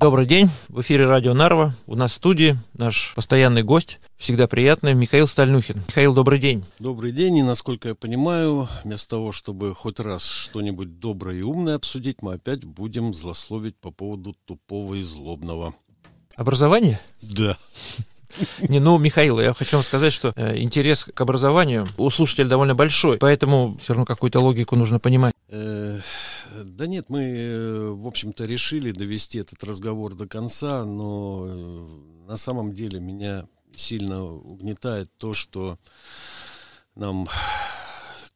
Добрый день, в эфире радио Нарва. У нас в студии наш постоянный гость, всегда приятный, Михаил Стальнухин. Михаил, добрый день. Добрый день, и насколько я понимаю, вместо того, чтобы хоть раз что-нибудь доброе и умное обсудить, мы опять будем злословить по поводу тупого и злобного. Образование? Да. Не, ну, Михаил, я хочу вам сказать, что э, интерес к образованию у слушателя довольно большой, поэтому все равно какую-то логику нужно понимать. Э, да нет, мы, э, в общем-то, решили довести этот разговор до конца, но э, на самом деле меня сильно угнетает то, что нам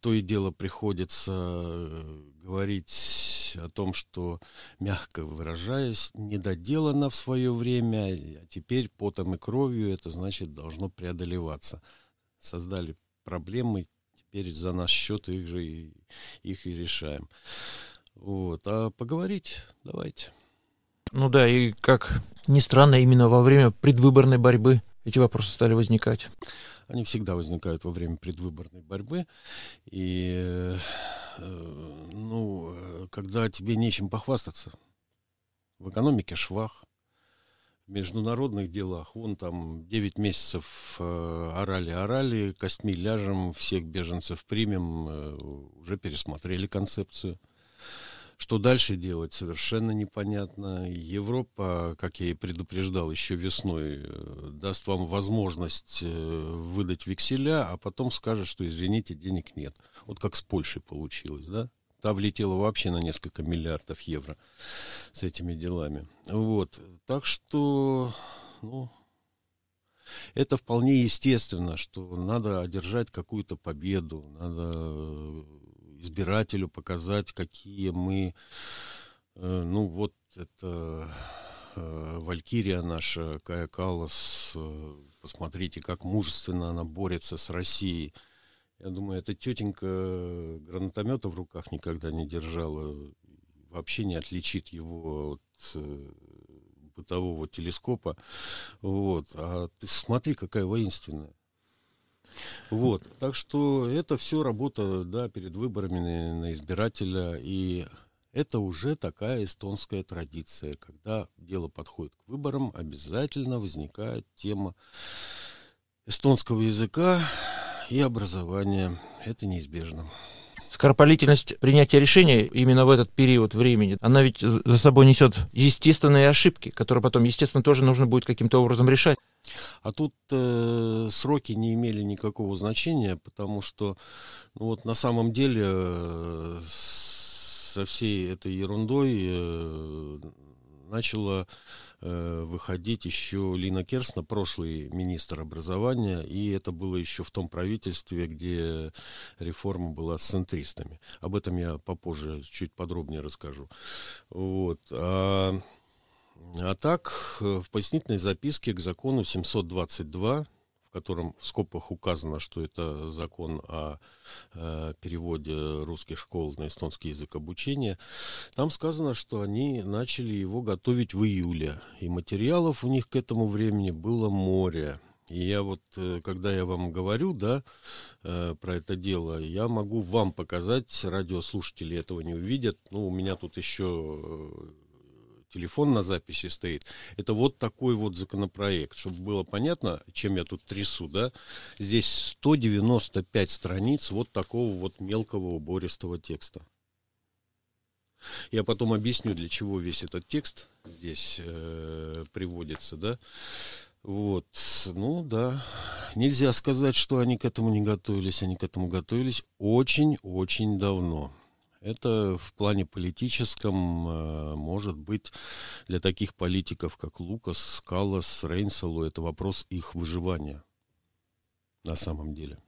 то и дело приходится говорить о том, что, мягко выражаясь, недоделано в свое время, а теперь потом и кровью это значит должно преодолеваться. Создали проблемы, теперь за наш счет их же и, их и решаем. Вот. А поговорить давайте. Ну да, и как ни странно, именно во время предвыборной борьбы эти вопросы стали возникать. Они всегда возникают во время предвыборной борьбы. И, э, ну, когда тебе нечем похвастаться, в экономике швах, международных делах, вон там 9 месяцев орали-орали, э, костьми ляжем, всех беженцев примем, э, уже пересмотрели концепцию. Что дальше делать, совершенно непонятно. Европа, как я и предупреждал еще весной, э, даст вам возможность выдать векселя, а потом скажет, что, извините, денег нет. Вот как с Польшей получилось, да? Та влетела вообще на несколько миллиардов евро с этими делами. Вот. Так что, ну, это вполне естественно, что надо одержать какую-то победу, надо избирателю показать, какие мы, э, ну вот это э, Валькирия наша, Кая Каллас, э, посмотрите, как мужественно она борется с Россией. Я думаю, эта тетенька гранатомета в руках никогда не держала, вообще не отличит его от бытового телескопа. Вот. А ты смотри, какая воинственная. Вот. Так что это все работа, да, перед выборами на избирателя. И это уже такая эстонская традиция. Когда дело подходит к выборам, обязательно возникает тема эстонского языка и образования. Это неизбежно. Скоропалительность принятия решения именно в этот период времени, она ведь за собой несет естественные ошибки, которые потом, естественно, тоже нужно будет каким-то образом решать. А тут э, сроки не имели никакого значения, потому что ну вот на самом деле э, со всей этой ерундой э, начала э, выходить еще Лина Керсна, прошлый министр образования, и это было еще в том правительстве, где реформа была с центристами. Об этом я попозже чуть подробнее расскажу. Вот. А а так, э, в пояснительной записке к закону 722, в котором в скобках указано, что это закон о э, переводе русских школ на эстонский язык обучения, там сказано, что они начали его готовить в июле, и материалов у них к этому времени было море. И я вот, э, когда я вам говорю, да, э, про это дело, я могу вам показать, радиослушатели этого не увидят. Ну, у меня тут еще телефон на записи стоит. Это вот такой вот законопроект, чтобы было понятно, чем я тут трясу, да. Здесь 195 страниц вот такого вот мелкого убористого текста. Я потом объясню, для чего весь этот текст здесь э, приводится, да. Вот, ну да, нельзя сказать, что они к этому не готовились, они к этому готовились очень-очень давно. Это в плане политическом э, может быть для таких политиков, как Лукас, Скалас, Рейнсалу, это вопрос их выживания на самом деле.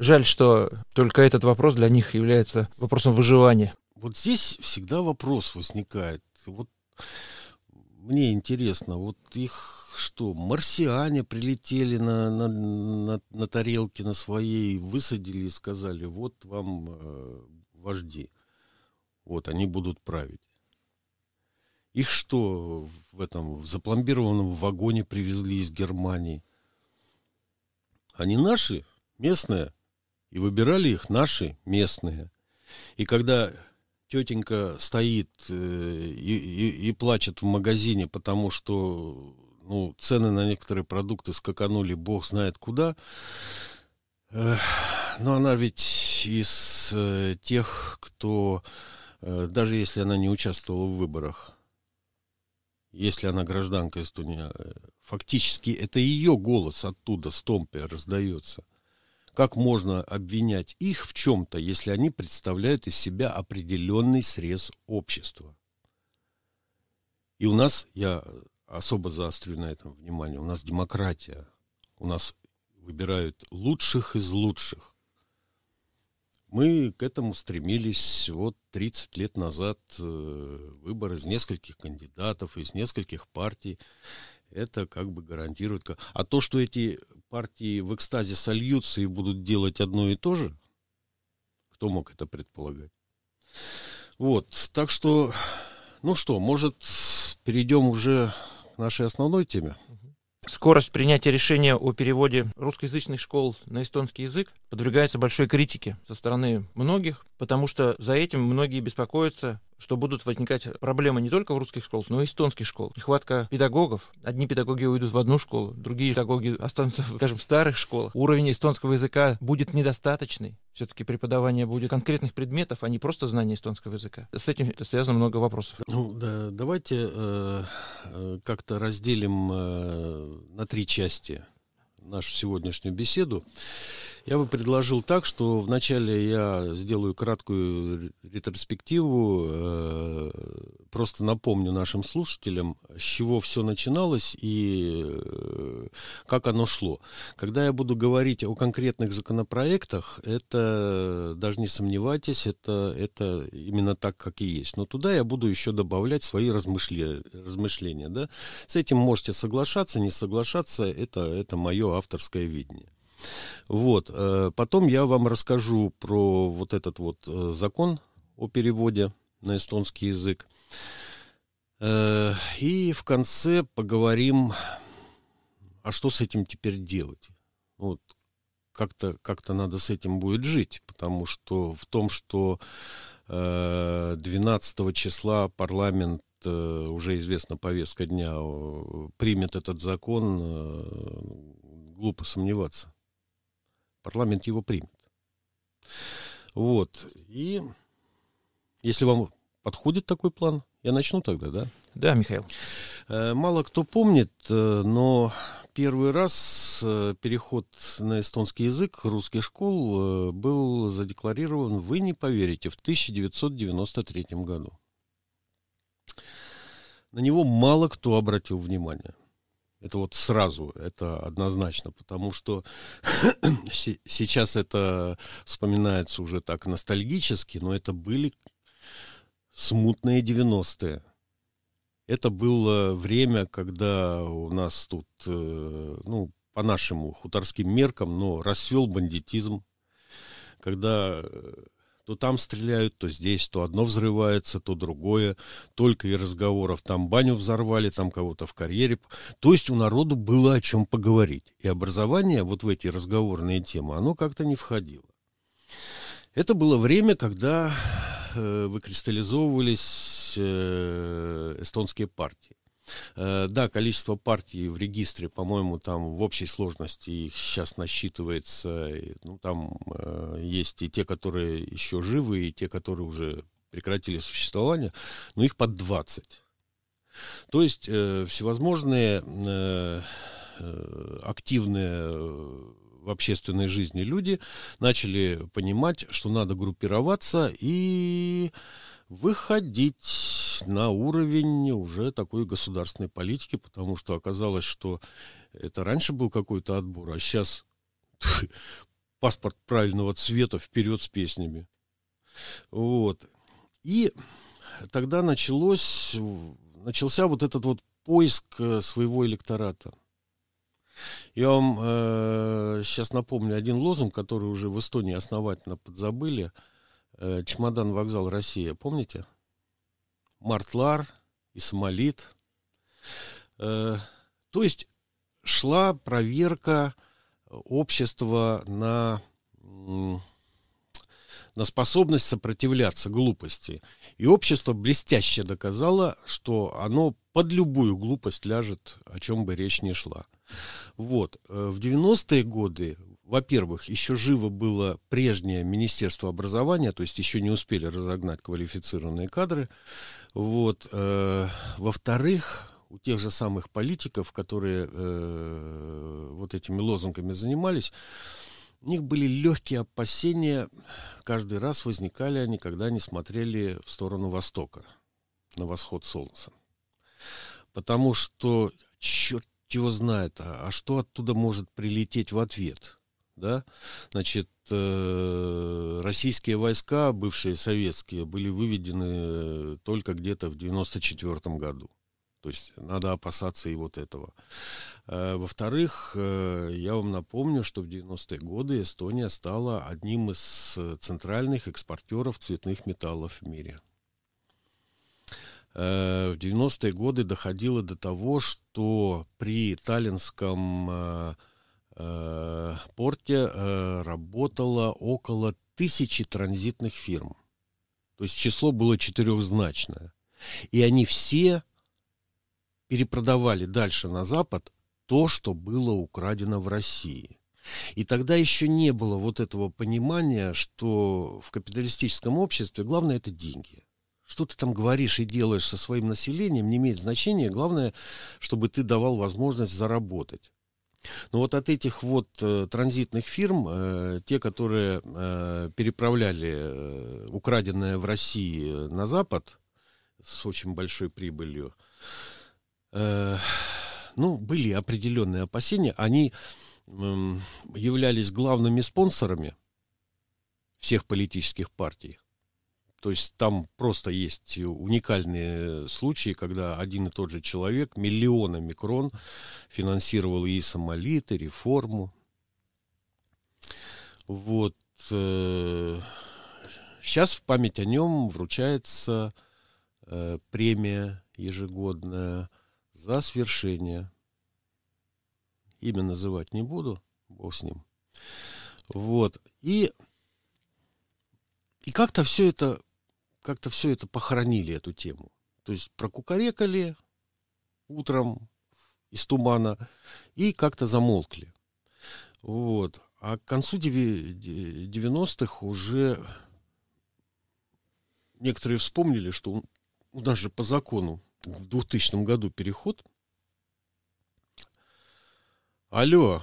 Жаль, что только этот вопрос для них является вопросом выживания. Вот здесь всегда вопрос возникает. Вот мне интересно, вот их что, марсиане прилетели на, на, на, на тарелке на своей, высадили и сказали, вот вам э, вожди. Вот, они будут править. Их что, в этом в запломбированном вагоне привезли из Германии? Они наши, местные, и выбирали их наши, местные. И когда тетенька стоит э, и, и, и плачет в магазине, потому что ну, цены на некоторые продукты скаканули бог знает куда. Но она ведь из э, тех, кто, даже если она не участвовала в выборах, если она гражданка Эстонии, фактически это ее голос оттуда, с Томпе, раздается – как можно обвинять их в чем-то, если они представляют из себя определенный срез общества? И у нас, я особо заострю на этом внимание, у нас демократия. У нас выбирают лучших из лучших. Мы к этому стремились вот 30 лет назад, э, выбор из нескольких кандидатов, из нескольких партий это как бы гарантирует. А то, что эти партии в экстазе сольются и будут делать одно и то же, кто мог это предполагать? Вот, так что, ну что, может, перейдем уже к нашей основной теме? Скорость принятия решения о переводе русскоязычных школ на эстонский язык подвергается большой критике со стороны многих, потому что за этим многие беспокоятся что будут возникать проблемы не только в русских школах, но и эстонских школ. Нехватка педагогов. Одни педагоги уйдут в одну школу, другие педагоги останутся, скажем, в старых школах. Уровень эстонского языка будет недостаточный. Все-таки преподавание будет конкретных предметов, а не просто знание эстонского языка. С этим связано много вопросов. Ну, да, давайте э, э, как-то разделим э, на три части нашу сегодняшнюю беседу. Я бы предложил так, что вначале я сделаю краткую ретроспективу, э, просто напомню нашим слушателям, с чего все начиналось и э, как оно шло. Когда я буду говорить о конкретных законопроектах, это, даже не сомневайтесь, это, это именно так, как и есть. Но туда я буду еще добавлять свои размышления. размышления да? С этим можете соглашаться, не соглашаться, это, это мое авторское видение. Вот. Э, потом я вам расскажу про вот этот вот э, закон о переводе на эстонский язык. Э, и в конце поговорим, а что с этим теперь делать. Вот как-то как надо с этим будет жить, потому что в том, что 12 числа парламент уже известна повестка дня, примет этот закон, глупо сомневаться парламент его примет. Вот. И если вам подходит такой план, я начну тогда, да? Да, Михаил. Э, мало кто помнит, э, но первый раз э, переход на эстонский язык русских школ был задекларирован, вы не поверите, в 1993 году. На него мало кто обратил внимание. Это вот сразу, это однозначно, потому что сейчас это вспоминается уже так ностальгически, но это были смутные 90-е. Это было время, когда у нас тут, э, ну, по нашему хуторским меркам, но расцвел бандитизм, когда э, то там стреляют, то здесь, то одно взрывается, то другое. Только и разговоров. Там баню взорвали, там кого-то в карьере. То есть у народу было о чем поговорить. И образование вот в эти разговорные темы, оно как-то не входило. Это было время, когда э, выкристаллизовывались э, эстонские партии. Э, да, количество партий в регистре, по-моему, там в общей сложности их сейчас насчитывается. Ну, там э, есть и те, которые еще живы, и те, которые уже прекратили существование, но их под 20. То есть э, всевозможные э, э, активные в общественной жизни люди начали понимать, что надо группироваться и выходить на уровень уже такой государственной политики, потому что оказалось, что это раньше был какой-то отбор, а сейчас паспорт правильного цвета вперед с песнями. Вот. И тогда началось, начался вот этот вот поиск э, своего электората. Я вам э, сейчас напомню один лозунг, который уже в Эстонии основательно подзабыли – Э, чемодан вокзал Россия, помните? Мартлар и Самолит. Э, то есть шла проверка общества на, на способность сопротивляться глупости. И общество блестяще доказало, что оно под любую глупость ляжет, о чем бы речь ни шла. Вот. Э, в 90-е годы, во-первых, еще живо было прежнее Министерство образования, то есть еще не успели разогнать квалифицированные кадры. Вот. Э, во-вторых, у тех же самых политиков, которые э, вот этими лозунгами занимались, у них были легкие опасения, каждый раз возникали они, когда они смотрели в сторону востока, на восход солнца. Потому что, черт его знает, а, а что оттуда может прилететь в ответ? Да? Значит, э, российские войска, бывшие советские, были выведены только где-то в 94 году. То есть надо опасаться и вот этого. Э, во-вторых, э, я вам напомню, что в 90-е годы Эстония стала одним из центральных экспортеров цветных металлов в мире. Э, в 90-е годы доходило до того, что при Таллинском порте работало около тысячи транзитных фирм. То есть число было четырехзначное. И они все перепродавали дальше на Запад то, что было украдено в России. И тогда еще не было вот этого понимания, что в капиталистическом обществе главное это деньги. Что ты там говоришь и делаешь со своим населением, не имеет значения. Главное, чтобы ты давал возможность заработать. Но вот от этих вот э, транзитных фирм, э, те, которые э, переправляли э, украденное в России на Запад с очень большой прибылью, э, ну, были определенные опасения. Они э, являлись главными спонсорами всех политических партий. То есть там просто есть уникальные случаи, когда один и тот же человек миллионами крон финансировал и самолит, и реформу. Вот. Э, сейчас в память о нем вручается э, премия ежегодная за свершение. Имя называть не буду, бог с ним. Вот. И, и как-то все это, как-то все это похоронили, эту тему. То есть прокукарекали утром из тумана и как-то замолкли. Вот. А к концу 90-х уже некоторые вспомнили, что у нас же по закону в 2000 году переход. Алло,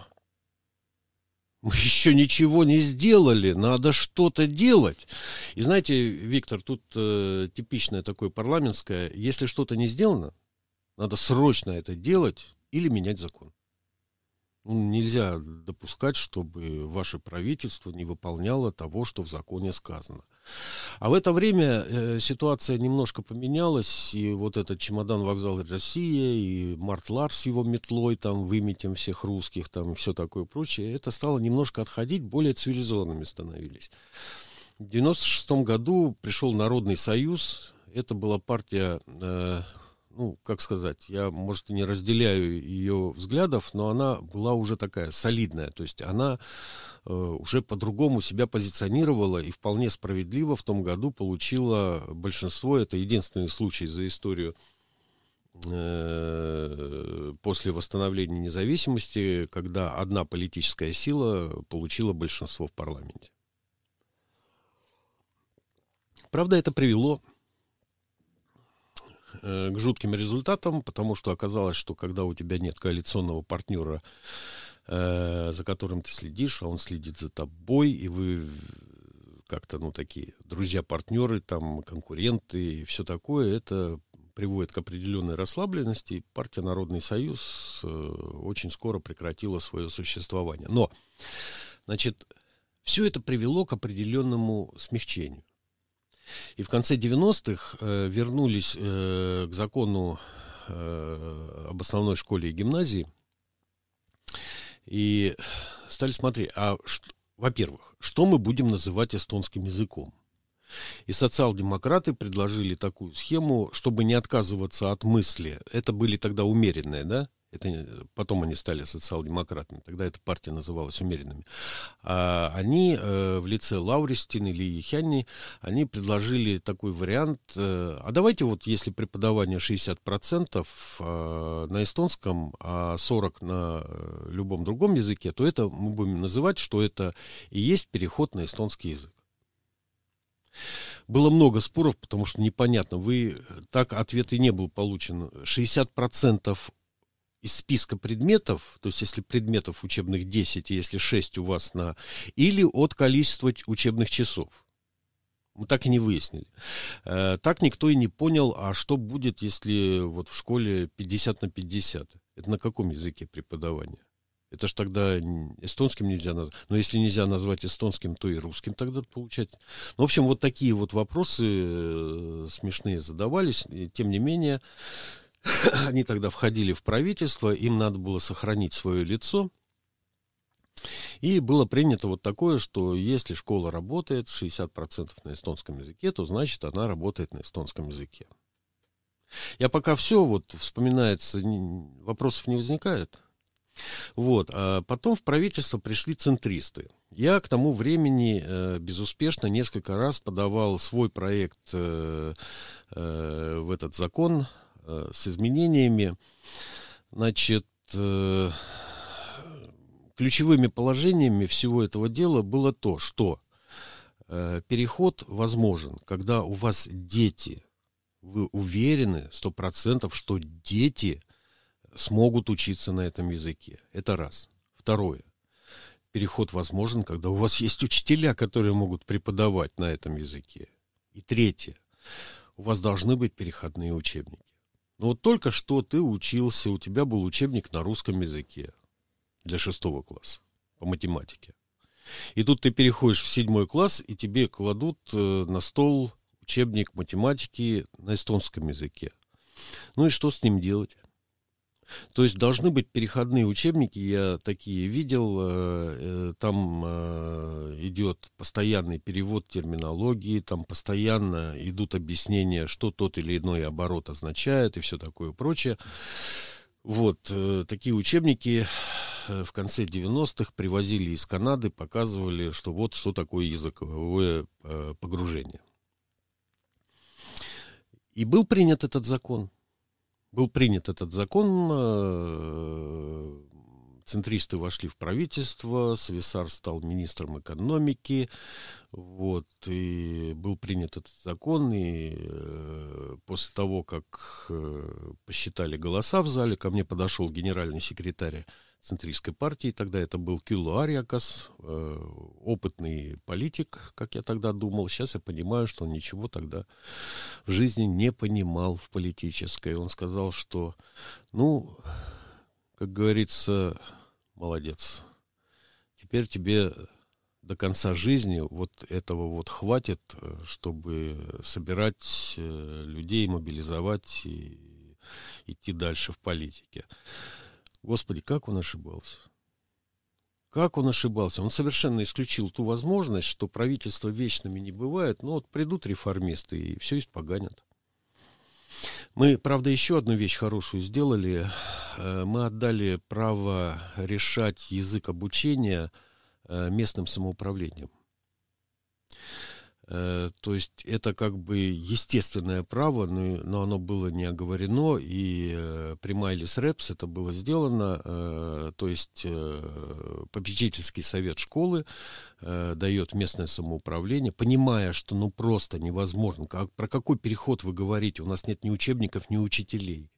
мы еще ничего не сделали, надо что-то делать. И знаете, Виктор, тут э, типичное такое парламентское, если что-то не сделано, надо срочно это делать или менять закон. Ну, нельзя допускать, чтобы ваше правительство не выполняло того, что в законе сказано. А в это время э, ситуация немножко поменялась, и вот этот чемодан вокзал Россия, и Март Ларс с его метлой, там, выметим всех русских, там, и все такое прочее, это стало немножко отходить, более цивилизованными становились. В 96 году пришел Народный Союз, это была партия э, ну, как сказать, я, может, и не разделяю ее взглядов, но она была уже такая солидная. То есть она э, уже по-другому себя позиционировала и вполне справедливо в том году получила большинство. Это единственный случай за историю э, после восстановления независимости, когда одна политическая сила получила большинство в парламенте. Правда, это привело Э, к жутким результатам, потому что оказалось, что когда у тебя нет коалиционного партнера, э, за которым ты следишь, а он следит за тобой, и вы как-то, ну, такие друзья-партнеры, там, конкуренты и все такое, это приводит к определенной расслабленности. партия Народный Союз э, очень скоро прекратила свое существование. Но, значит, все это привело к определенному смягчению. И в конце 90-х э, вернулись э, к закону э, об основной школе и гимназии и стали смотреть, а во-первых, что мы будем называть эстонским языком? И социал-демократы предложили такую схему, чтобы не отказываться от мысли. Это были тогда умеренные, да? Это потом они стали социал-демократами, тогда эта партия называлась умеренными, а они э, в лице Лауристин или Ехяни, они предложили такой вариант, э, а давайте вот если преподавание 60% э, на эстонском, а 40% на э, любом другом языке, то это мы будем называть, что это и есть переход на эстонский язык. Было много споров, потому что непонятно, вы так ответ и не был получен. 60% из списка предметов, то есть если предметов учебных 10, и если 6 у вас на... Или от количества учебных часов. Мы так и не выяснили. Э, так никто и не понял, а что будет, если вот в школе 50 на 50? Это на каком языке преподавания? Это же тогда эстонским нельзя назвать. Но если нельзя назвать эстонским, то и русским тогда получать. Ну, в общем, вот такие вот вопросы э, смешные задавались. И, тем не менее, они тогда входили в правительство, им надо было сохранить свое лицо. И было принято вот такое, что если школа работает 60% на эстонском языке, то значит она работает на эстонском языке. Я пока все, вот вспоминается, вопросов не возникает. Вот, а потом в правительство пришли центристы. Я к тому времени э, безуспешно несколько раз подавал свой проект э, э, в этот закон Э, с изменениями. Значит, э, ключевыми положениями всего этого дела было то, что э, переход возможен, когда у вас дети, вы уверены сто процентов, что дети смогут учиться на этом языке. Это раз. Второе. Переход возможен, когда у вас есть учителя, которые могут преподавать на этом языке. И третье. У вас должны быть переходные учебники. Ну вот только что ты учился, у тебя был учебник на русском языке для шестого класса по математике. И тут ты переходишь в седьмой класс, и тебе кладут э, на стол учебник математики на эстонском языке. Ну и что с ним делать? То есть должны быть переходные учебники, я такие видел, э, э, там э, идет постоянный перевод терминологии, там постоянно идут объяснения, что тот или иной оборот означает и все такое прочее. Вот, такие учебники в конце 90-х привозили из Канады, показывали, что вот что такое языковое погружение. И был принят этот закон был принят этот закон, э, центристы вошли в правительство, Свисар стал министром экономики, вот, и был принят этот закон, и э, после того, как э, посчитали голоса в зале, ко мне подошел генеральный секретарь центристской партии. Тогда это был Киллу Ариакас, э, опытный политик, как я тогда думал. Сейчас я понимаю, что он ничего тогда в жизни не понимал в политической. Он сказал, что, ну, как говорится, молодец. Теперь тебе до конца жизни вот этого вот хватит, чтобы собирать э, людей, мобилизовать и идти дальше в политике. Господи, как он ошибался. Как он ошибался? Он совершенно исключил ту возможность, что правительство вечными не бывает, но вот придут реформисты и все испоганят. Мы, правда, еще одну вещь хорошую сделали. Э, мы отдали право решать язык обучения э, местным самоуправлением. Э, то есть это как бы естественное право, но, но оно было не оговорено, и э, при Майлис Рэпс это было сделано, э, то есть попечительский совет школы дает местное самоуправление, понимая, что ну просто невозможно, как, про какой переход вы говорите, у нас нет ни учебников, ни учителей.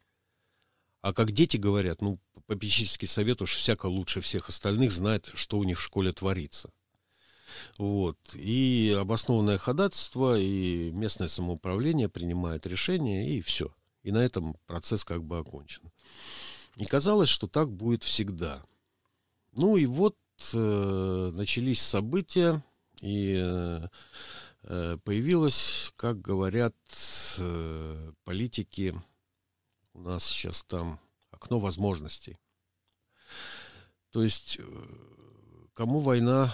А как дети говорят, ну, попечительский совет уж всяко лучше всех остальных знает, что у них в школе творится. Вот. И обоснованное ходатайство, и местное самоуправление принимает решение, и все. И на этом процесс как бы окончен. И казалось, что так будет всегда. Ну и вот э, начались события, и э, появилось, как говорят э, политики, у нас сейчас там окно возможностей. То есть, э, кому война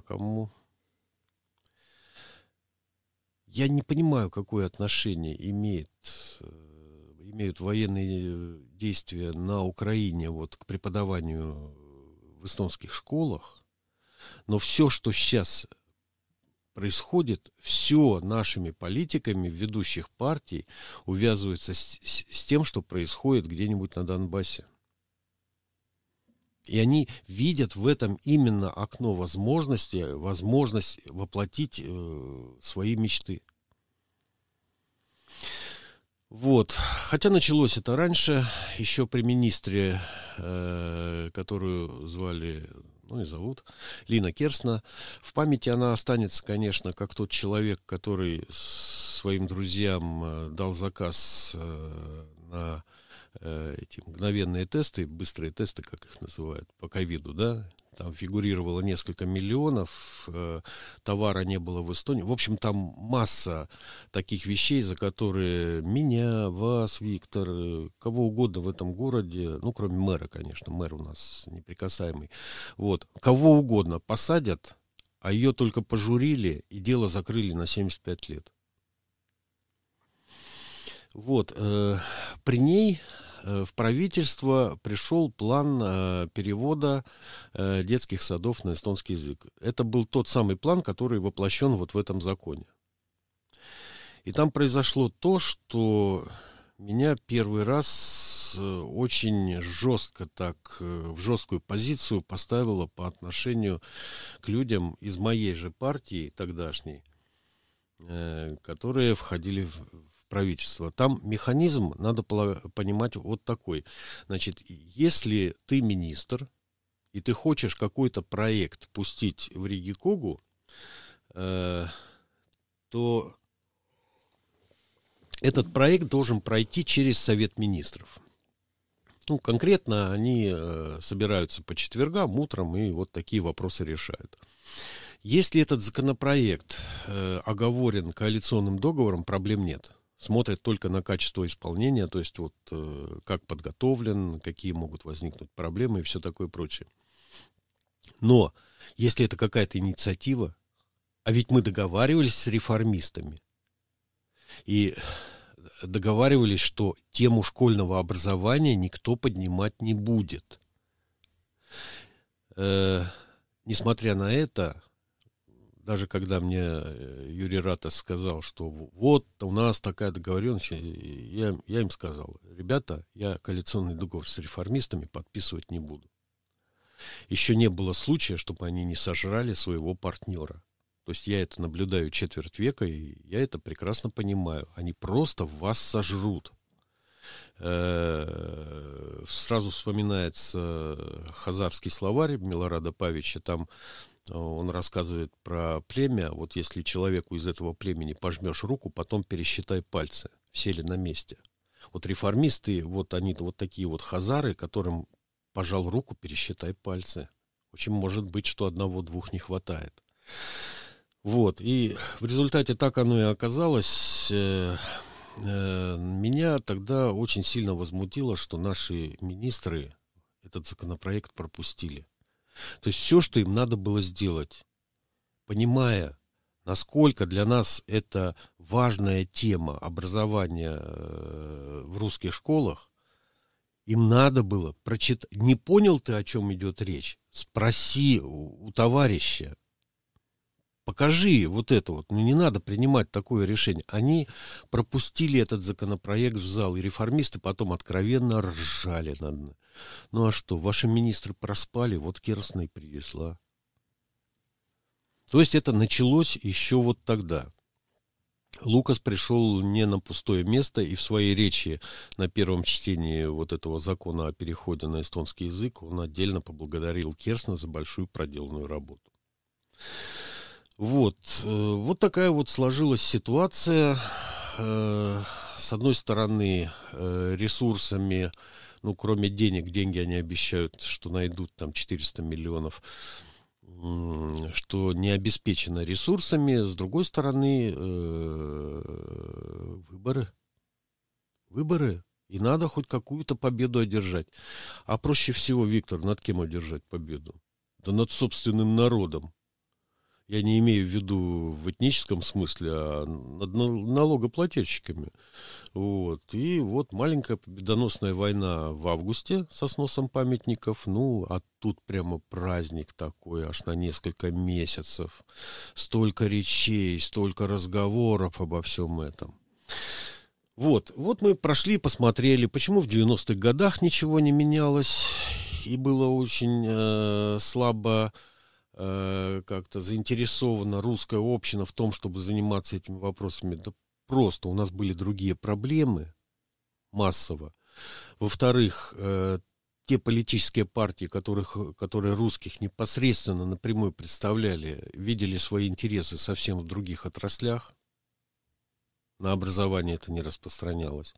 а кому... Я не понимаю, какое отношение имеет, э, имеют военные действия на Украине вот, к преподаванию в эстонских школах, но все, что сейчас происходит, все нашими политиками ведущих партий увязывается с, с, с тем, что происходит где-нибудь на Донбассе. И они видят в этом именно окно возможности, возможность воплотить э, свои мечты. Вот. Хотя началось это раньше, еще при министре, э, которую звали, ну не зовут, Лина Керсна. В памяти она останется, конечно, как тот человек, который своим друзьям э, дал заказ э, на э, эти мгновенные тесты, быстрые тесты, как их называют, по ковиду, да, там фигурировало несколько миллионов, э, товара не было в Эстонии. В общем, там масса таких вещей, за которые меня, вас, Виктор, э, кого угодно в этом городе, ну, кроме мэра, конечно, мэр у нас неприкасаемый, вот, кого угодно посадят, а ее только пожурили и дело закрыли на 75 лет. Вот, э, при ней Э, в правительство пришел план э, перевода э, детских садов на эстонский язык. Это был тот самый план, который воплощен вот в этом законе. И там произошло то, что меня первый раз очень жестко так, в жесткую позицию поставило по отношению к людям из моей же партии тогдашней, которые входили в правительства. Там механизм, надо понимать, вот такой. Значит, если ты министр, и ты хочешь какой-то проект пустить в Ригикогу, э, то этот проект должен пройти через Совет министров. Ну, конкретно они э, собираются по четвергам, утром, и вот такие вопросы решают. Если этот законопроект э, оговорен коалиционным договором, проблем нет смотрят только на качество исполнения, то есть вот э, как подготовлен, какие могут возникнуть проблемы и все такое прочее. Но если это какая-то инициатива, а ведь мы договаривались с реформистами и договаривались, что тему школьного образования никто поднимать не будет. Э, несмотря на это, даже когда мне э, Юрий Ратас сказал, что вот у нас такая договоренность, я, я им сказал, ребята, я коалиционный договор с реформистами подписывать не буду. Еще не было случая, чтобы они не сожрали своего партнера. То есть я это наблюдаю четверть века, и я это прекрасно понимаю. Они просто вас сожрут. Э, сразу вспоминается хазарский словарь Милорада Павича. Там он рассказывает про племя. Вот если человеку из этого племени пожмешь руку, потом пересчитай пальцы, все ли на месте. Вот реформисты, вот они вот такие вот хазары, которым пожал руку, пересчитай пальцы. Очень может быть, что одного-двух не хватает. Вот, и в результате так оно и оказалось. Э, э, меня тогда очень сильно возмутило, что наши министры этот законопроект пропустили. То есть все, что им надо было сделать, понимая, насколько для нас это важная тема образования э, в русских школах, им надо было прочитать. Не понял ты, о чем идет речь? Спроси у товарища. Покажи вот это вот. Ну, не надо принимать такое решение. Они пропустили этот законопроект в зал, и реформисты потом откровенно ржали над, ну а что, ваши министры проспали, вот Керстна и привезла. То есть это началось еще вот тогда. Лукас пришел не на пустое место и в своей речи на первом чтении вот этого закона о переходе на эстонский язык он отдельно поблагодарил Керсна за большую проделанную работу. Вот, э, вот такая вот сложилась ситуация. Э, с одной стороны, э, ресурсами ну, кроме денег, деньги они обещают, что найдут там 400 миллионов, что не обеспечено ресурсами. С другой стороны, выборы. Выборы. И надо хоть какую-то победу одержать. А проще всего, Виктор, над кем одержать победу? Да над собственным народом. Я не имею в виду в этническом смысле, а над налогоплательщиками. Вот. И вот маленькая победоносная война в августе со сносом памятников. Ну, а тут прямо праздник такой, аж на несколько месяцев. Столько речей, столько разговоров обо всем этом. Вот, вот мы прошли, посмотрели, почему в 90-х годах ничего не менялось, и было очень э, слабо э, как-то заинтересована русская община в том, чтобы заниматься этими вопросами. Да просто у нас были другие проблемы массово. Во-вторых, э, те политические партии, которых, которые русских непосредственно напрямую представляли, видели свои интересы совсем в других отраслях. На образование это не распространялось.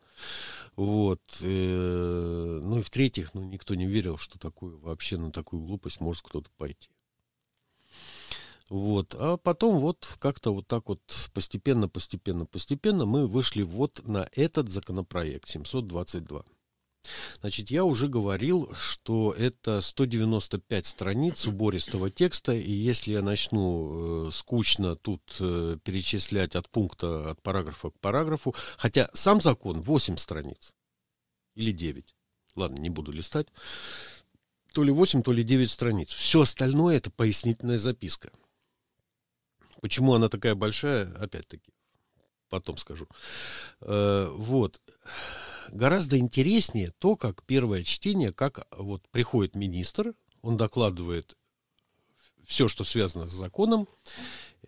Вот. Э, ну и в-третьих, ну, никто не верил, что такую, вообще на такую глупость может кто-то пойти. Вот. А потом вот как-то вот так вот постепенно, постепенно, постепенно мы вышли вот на этот законопроект 722. Значит, я уже говорил, что это 195 страниц убористого текста, и если я начну э, скучно тут э, перечислять от пункта, от параграфа к параграфу, хотя сам закон 8 страниц или 9, ладно, не буду листать, то ли 8, то ли 9 страниц. Все остальное это пояснительная записка. Почему она такая большая, опять-таки, потом скажу. Э, вот гораздо интереснее то, как первое чтение, как вот приходит министр, он докладывает все, что связано с законом,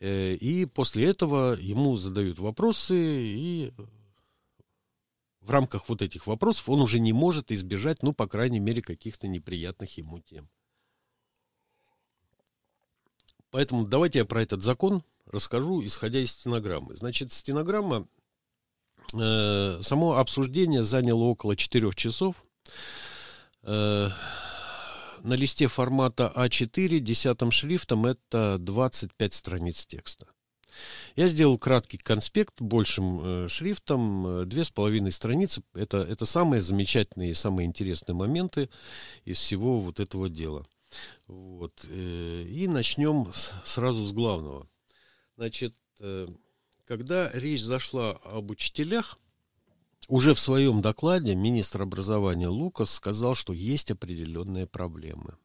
э, и после этого ему задают вопросы, и в рамках вот этих вопросов он уже не может избежать, ну, по крайней мере, каких-то неприятных ему тем. Поэтому давайте я про этот закон расскажу, исходя из стенограммы. Значит, стенограмма Э, само обсуждение заняло около 4 часов. Э, на листе формата А4 десятым шрифтом это 25 страниц текста. Я сделал краткий конспект большим э, шрифтом, две с половиной страницы. Это, это самые замечательные и самые интересные моменты из всего вот этого дела. Вот. Э, и начнем сразу с главного. Значит, э, когда речь зашла об учителях, уже в своем докладе министр образования Лукас сказал, что есть определенные проблемы.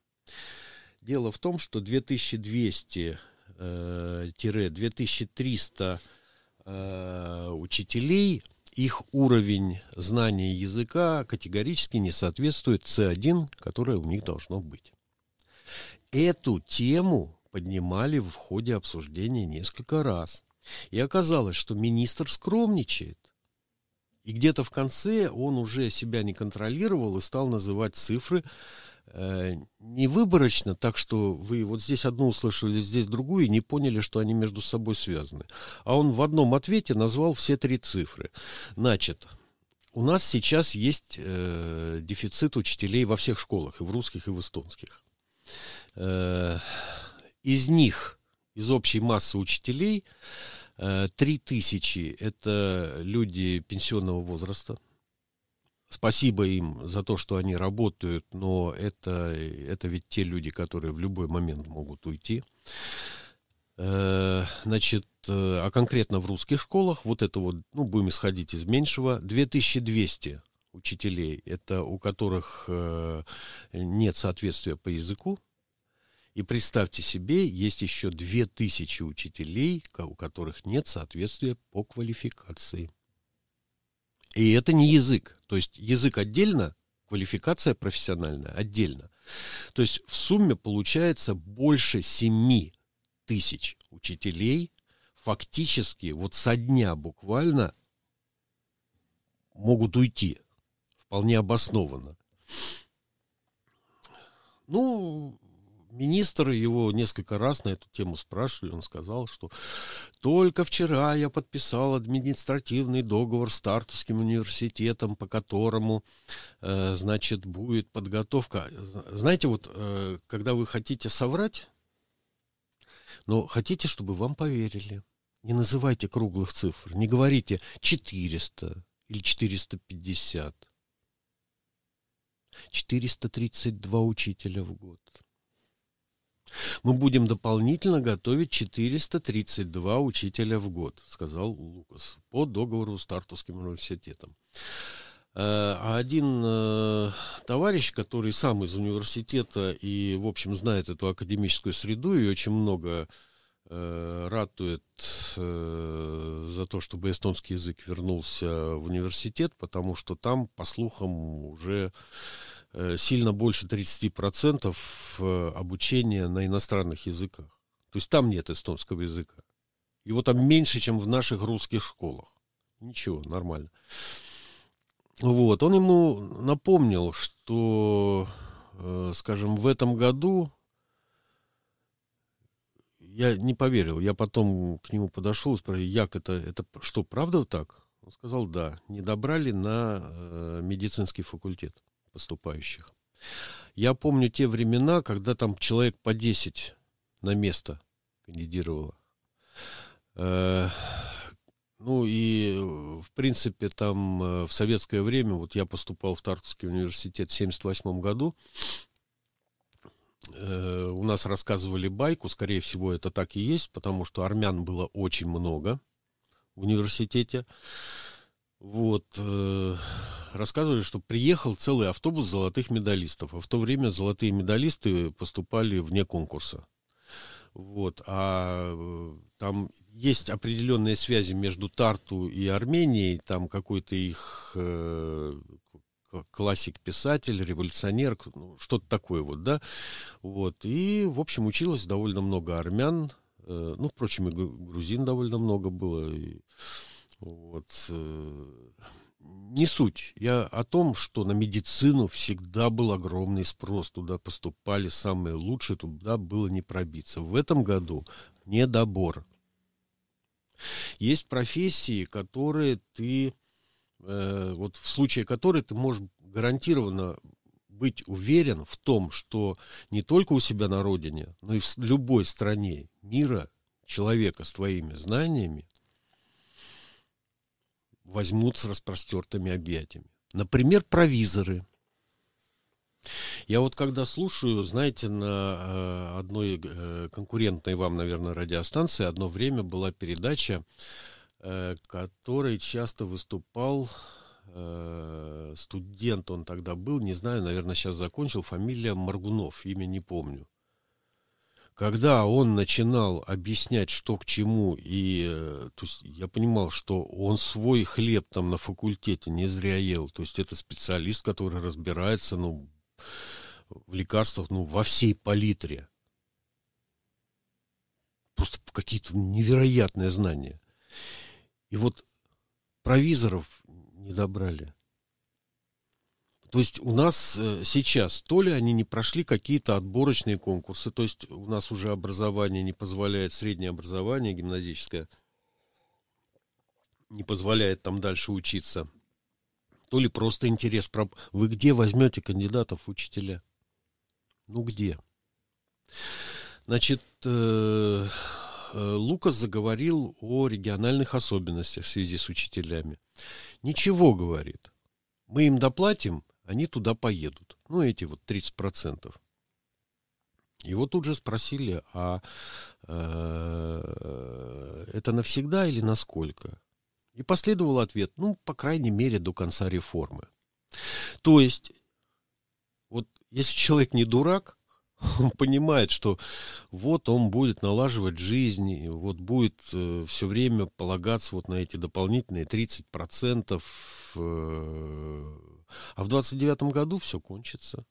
Дело в том, что 2200-2300 э, учителей, их уровень знания языка категорически не соответствует C1, которое у них должно быть. Эту тему поднимали в ходе обсуждения несколько раз – и оказалось, что министр скромничает. И где-то в конце он уже себя не контролировал и стал называть цифры э, не выборочно, так что вы вот здесь одну услышали, здесь другую, и не поняли, что они между собой связаны. А он в одном ответе назвал все три цифры. Значит, у нас сейчас есть э, дефицит учителей во всех школах, и в русских, и в эстонских. Э, из них, из общей массы учителей, Э, три тысячи – это люди пенсионного возраста. Спасибо им за то, что они работают, но это, это ведь те люди, которые в любой момент могут уйти. Э, значит, э, а конкретно в русских школах, вот это вот, ну, будем исходить из меньшего, 2200 учителей, это у которых нет соответствия по языку, и представьте себе, есть еще две тысячи учителей, у которых нет соответствия по квалификации. И это не язык. То есть язык отдельно, квалификация профессиональная отдельно. То есть в сумме получается больше семи тысяч учителей фактически вот со дня буквально могут уйти. Вполне обоснованно. Ну, министр его несколько раз на эту тему спрашивали, он сказал, что только вчера я подписал административный договор с Тартусским университетом, по которому, э, значит, будет подготовка. Знаете, вот, э, когда вы хотите соврать, но хотите, чтобы вам поверили, не называйте круглых цифр, не говорите 400 или 450. 432 учителя в год. Мы будем дополнительно готовить 432 учителя в год, сказал Лукас, по договору с Тартусским университетом. Э, а один э, товарищ, который сам из университета и, в общем, знает эту академическую среду и очень много э, ратует за то, чтобы эстонский язык вернулся в университет, потому что там, по слухам, уже сильно больше 30% обучения на иностранных языках. То есть там нет эстонского языка. Его там меньше, чем в наших русских школах. Ничего, нормально. Вот, он ему напомнил, что, э, скажем, в этом году я не поверил. Я потом к нему подошел и спросил, як это, это что, правда так? Он сказал, да, не добрали на э, медицинский факультет поступающих. Я помню те времена, когда там человек по 10 на место кандидировало. Э, ну и, в принципе, там э, в советское время, вот я поступал в Тартовский университет в 1978 году, э, у нас рассказывали байку, скорее всего, это так и есть, потому что армян было очень много в университете. Вот, э, рассказывали, что приехал целый автобус золотых медалистов, а в то время золотые медалисты поступали вне конкурса. Вот, а э, там есть определенные связи между Тарту и Арменией, там какой-то их э, классик-писатель, революционер, ну, что-то такое вот, да, вот, и, в общем, училось довольно много армян, ну, впрочем, и грузин довольно много было, и, вот, э, не суть. Я о том, что на медицину всегда был огромный спрос. Туда поступали самые лучшие, туда было не пробиться. В этом году недобор. Есть профессии, которые ты, э, вот в случае которой ты можешь гарантированно быть уверен в том, что не только у себя на родине, но и в любой стране мира человека с твоими знаниями возьмут с распростертыми объятиями. Например, провизоры. Я вот когда слушаю, знаете, на э, одной э, конкурентной вам, наверное, радиостанции одно время была передача, э, которой часто выступал студент, он тогда был, не знаю, наверное, сейчас закончил, фамилия Маргунов, имя не помню когда он начинал объяснять, что к чему, и э, то есть я понимал, что он свой хлеб там на факультете не зря ел. То есть это специалист, который разбирается ну, в лекарствах ну, во всей палитре. Просто какие-то невероятные знания. И вот провизоров не добрали. То есть у нас э, сейчас, то ли они не прошли какие-то отборочные конкурсы, то есть у нас уже образование не позволяет, среднее образование гимназическое, не позволяет там дальше учиться, то ли просто интерес. Вы где возьмете кандидатов учителя? Ну где? Значит, э, э, Лукас заговорил о региональных особенностях в связи с учителями. Ничего, говорит. Мы им доплатим, они туда поедут. Ну, эти вот 30%. И вот тут же спросили, а э, это навсегда или насколько? И последовал ответ, ну, по крайней мере, до конца реформы. То есть, вот если человек не дурак, он понимает, что вот он будет налаживать жизнь, вот будет э, все время полагаться вот на эти дополнительные 30% э, а в 29 году все кончится.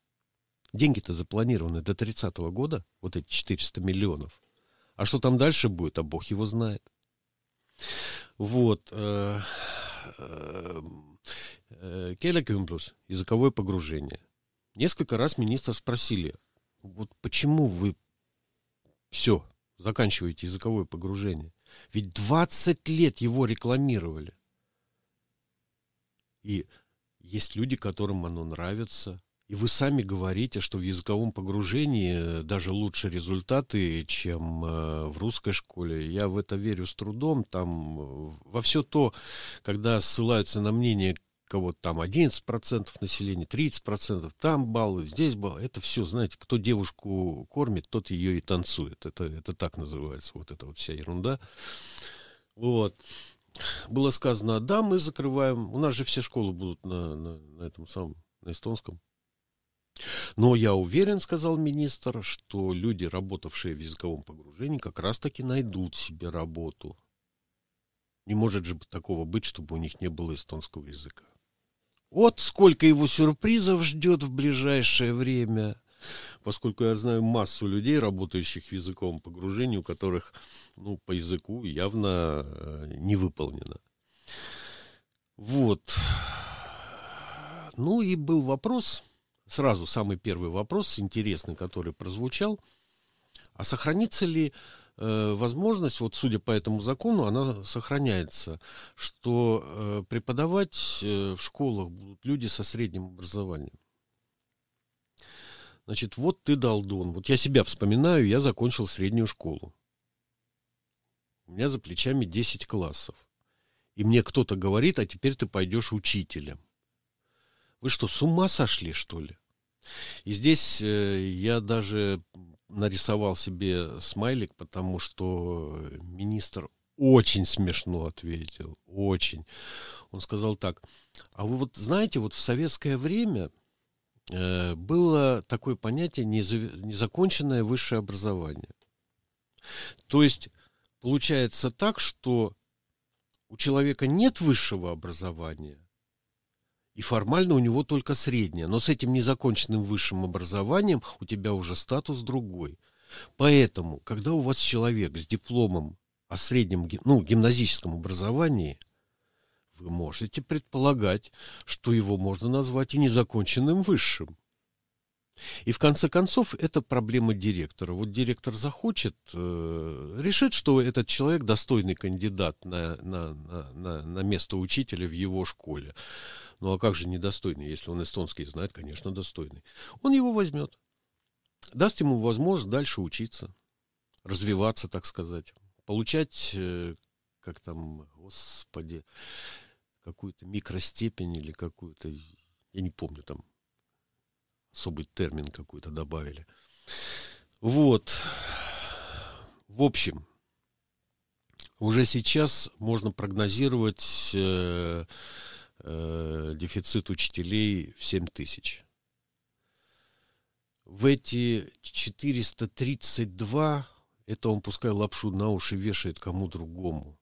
Деньги-то запланированы до 30 -го года, вот эти 400 миллионов. А что там дальше будет, а Бог его знает. Вот. Э, э, э, Келекюмплюс, языковое погружение. Несколько раз министр спросили, вот почему вы все, заканчиваете языковое погружение? Ведь 20 лет его рекламировали. И есть люди, которым оно нравится. И вы сами говорите, что в языковом погружении даже лучше результаты, чем э, в русской школе. Я в это верю с трудом. Там э, во все то, когда ссылаются на мнение кого-то там 11% населения, 30%, там баллы, здесь баллы. Это все, знаете, кто девушку кормит, тот ее и танцует. Это, это так называется, вот эта вот вся ерунда. Вот. Было сказано, да, мы закрываем. У нас же все школы будут на, на, на этом самом, на эстонском. Но я уверен, сказал министр, что люди, работавшие в языковом погружении, как раз-таки найдут себе работу. Не может же такого быть, чтобы у них не было эстонского языка. Вот сколько его сюрпризов ждет в ближайшее время, поскольку я знаю массу людей, работающих в языковом погружении, у которых ну, по языку явно э, не выполнено. Вот. Ну и был вопрос, сразу самый первый вопрос, интересный, который прозвучал. А сохранится ли э, возможность, вот судя по этому закону, она сохраняется, что э, преподавать э, в школах будут люди со средним образованием. Значит, вот ты долдон. Вот я себя вспоминаю, я закончил среднюю школу. У меня за плечами 10 классов. И мне кто-то говорит, а теперь ты пойдешь учителем. Вы что, с ума сошли, что ли? И здесь э, я даже нарисовал себе смайлик, потому что министр очень смешно ответил, очень. Он сказал так, а вы вот знаете, вот в советское время было такое понятие незаконченное высшее образование. То есть получается так, что у человека нет высшего образования, и формально у него только среднее. Но с этим незаконченным высшим образованием у тебя уже статус другой. Поэтому, когда у вас человек с дипломом о среднем, ну, гимназическом образовании, вы можете предполагать, что его можно назвать и незаконченным высшим. И в конце концов, это проблема директора. Вот директор захочет, э, решит, что этот человек достойный кандидат на, на, на, на место учителя в его школе. Ну а как же недостойный? Если он эстонский знает, конечно, достойный. Он его возьмет. Даст ему возможность дальше учиться, развиваться, так сказать. Получать, э, как там, господи, какую-то микростепень или какую-то, я не помню, там особый термин какой-то добавили. Вот. В общем, уже сейчас можно прогнозировать э, э, дефицит учителей в 7 тысяч. В эти 432 это он пускай лапшу на уши вешает кому другому.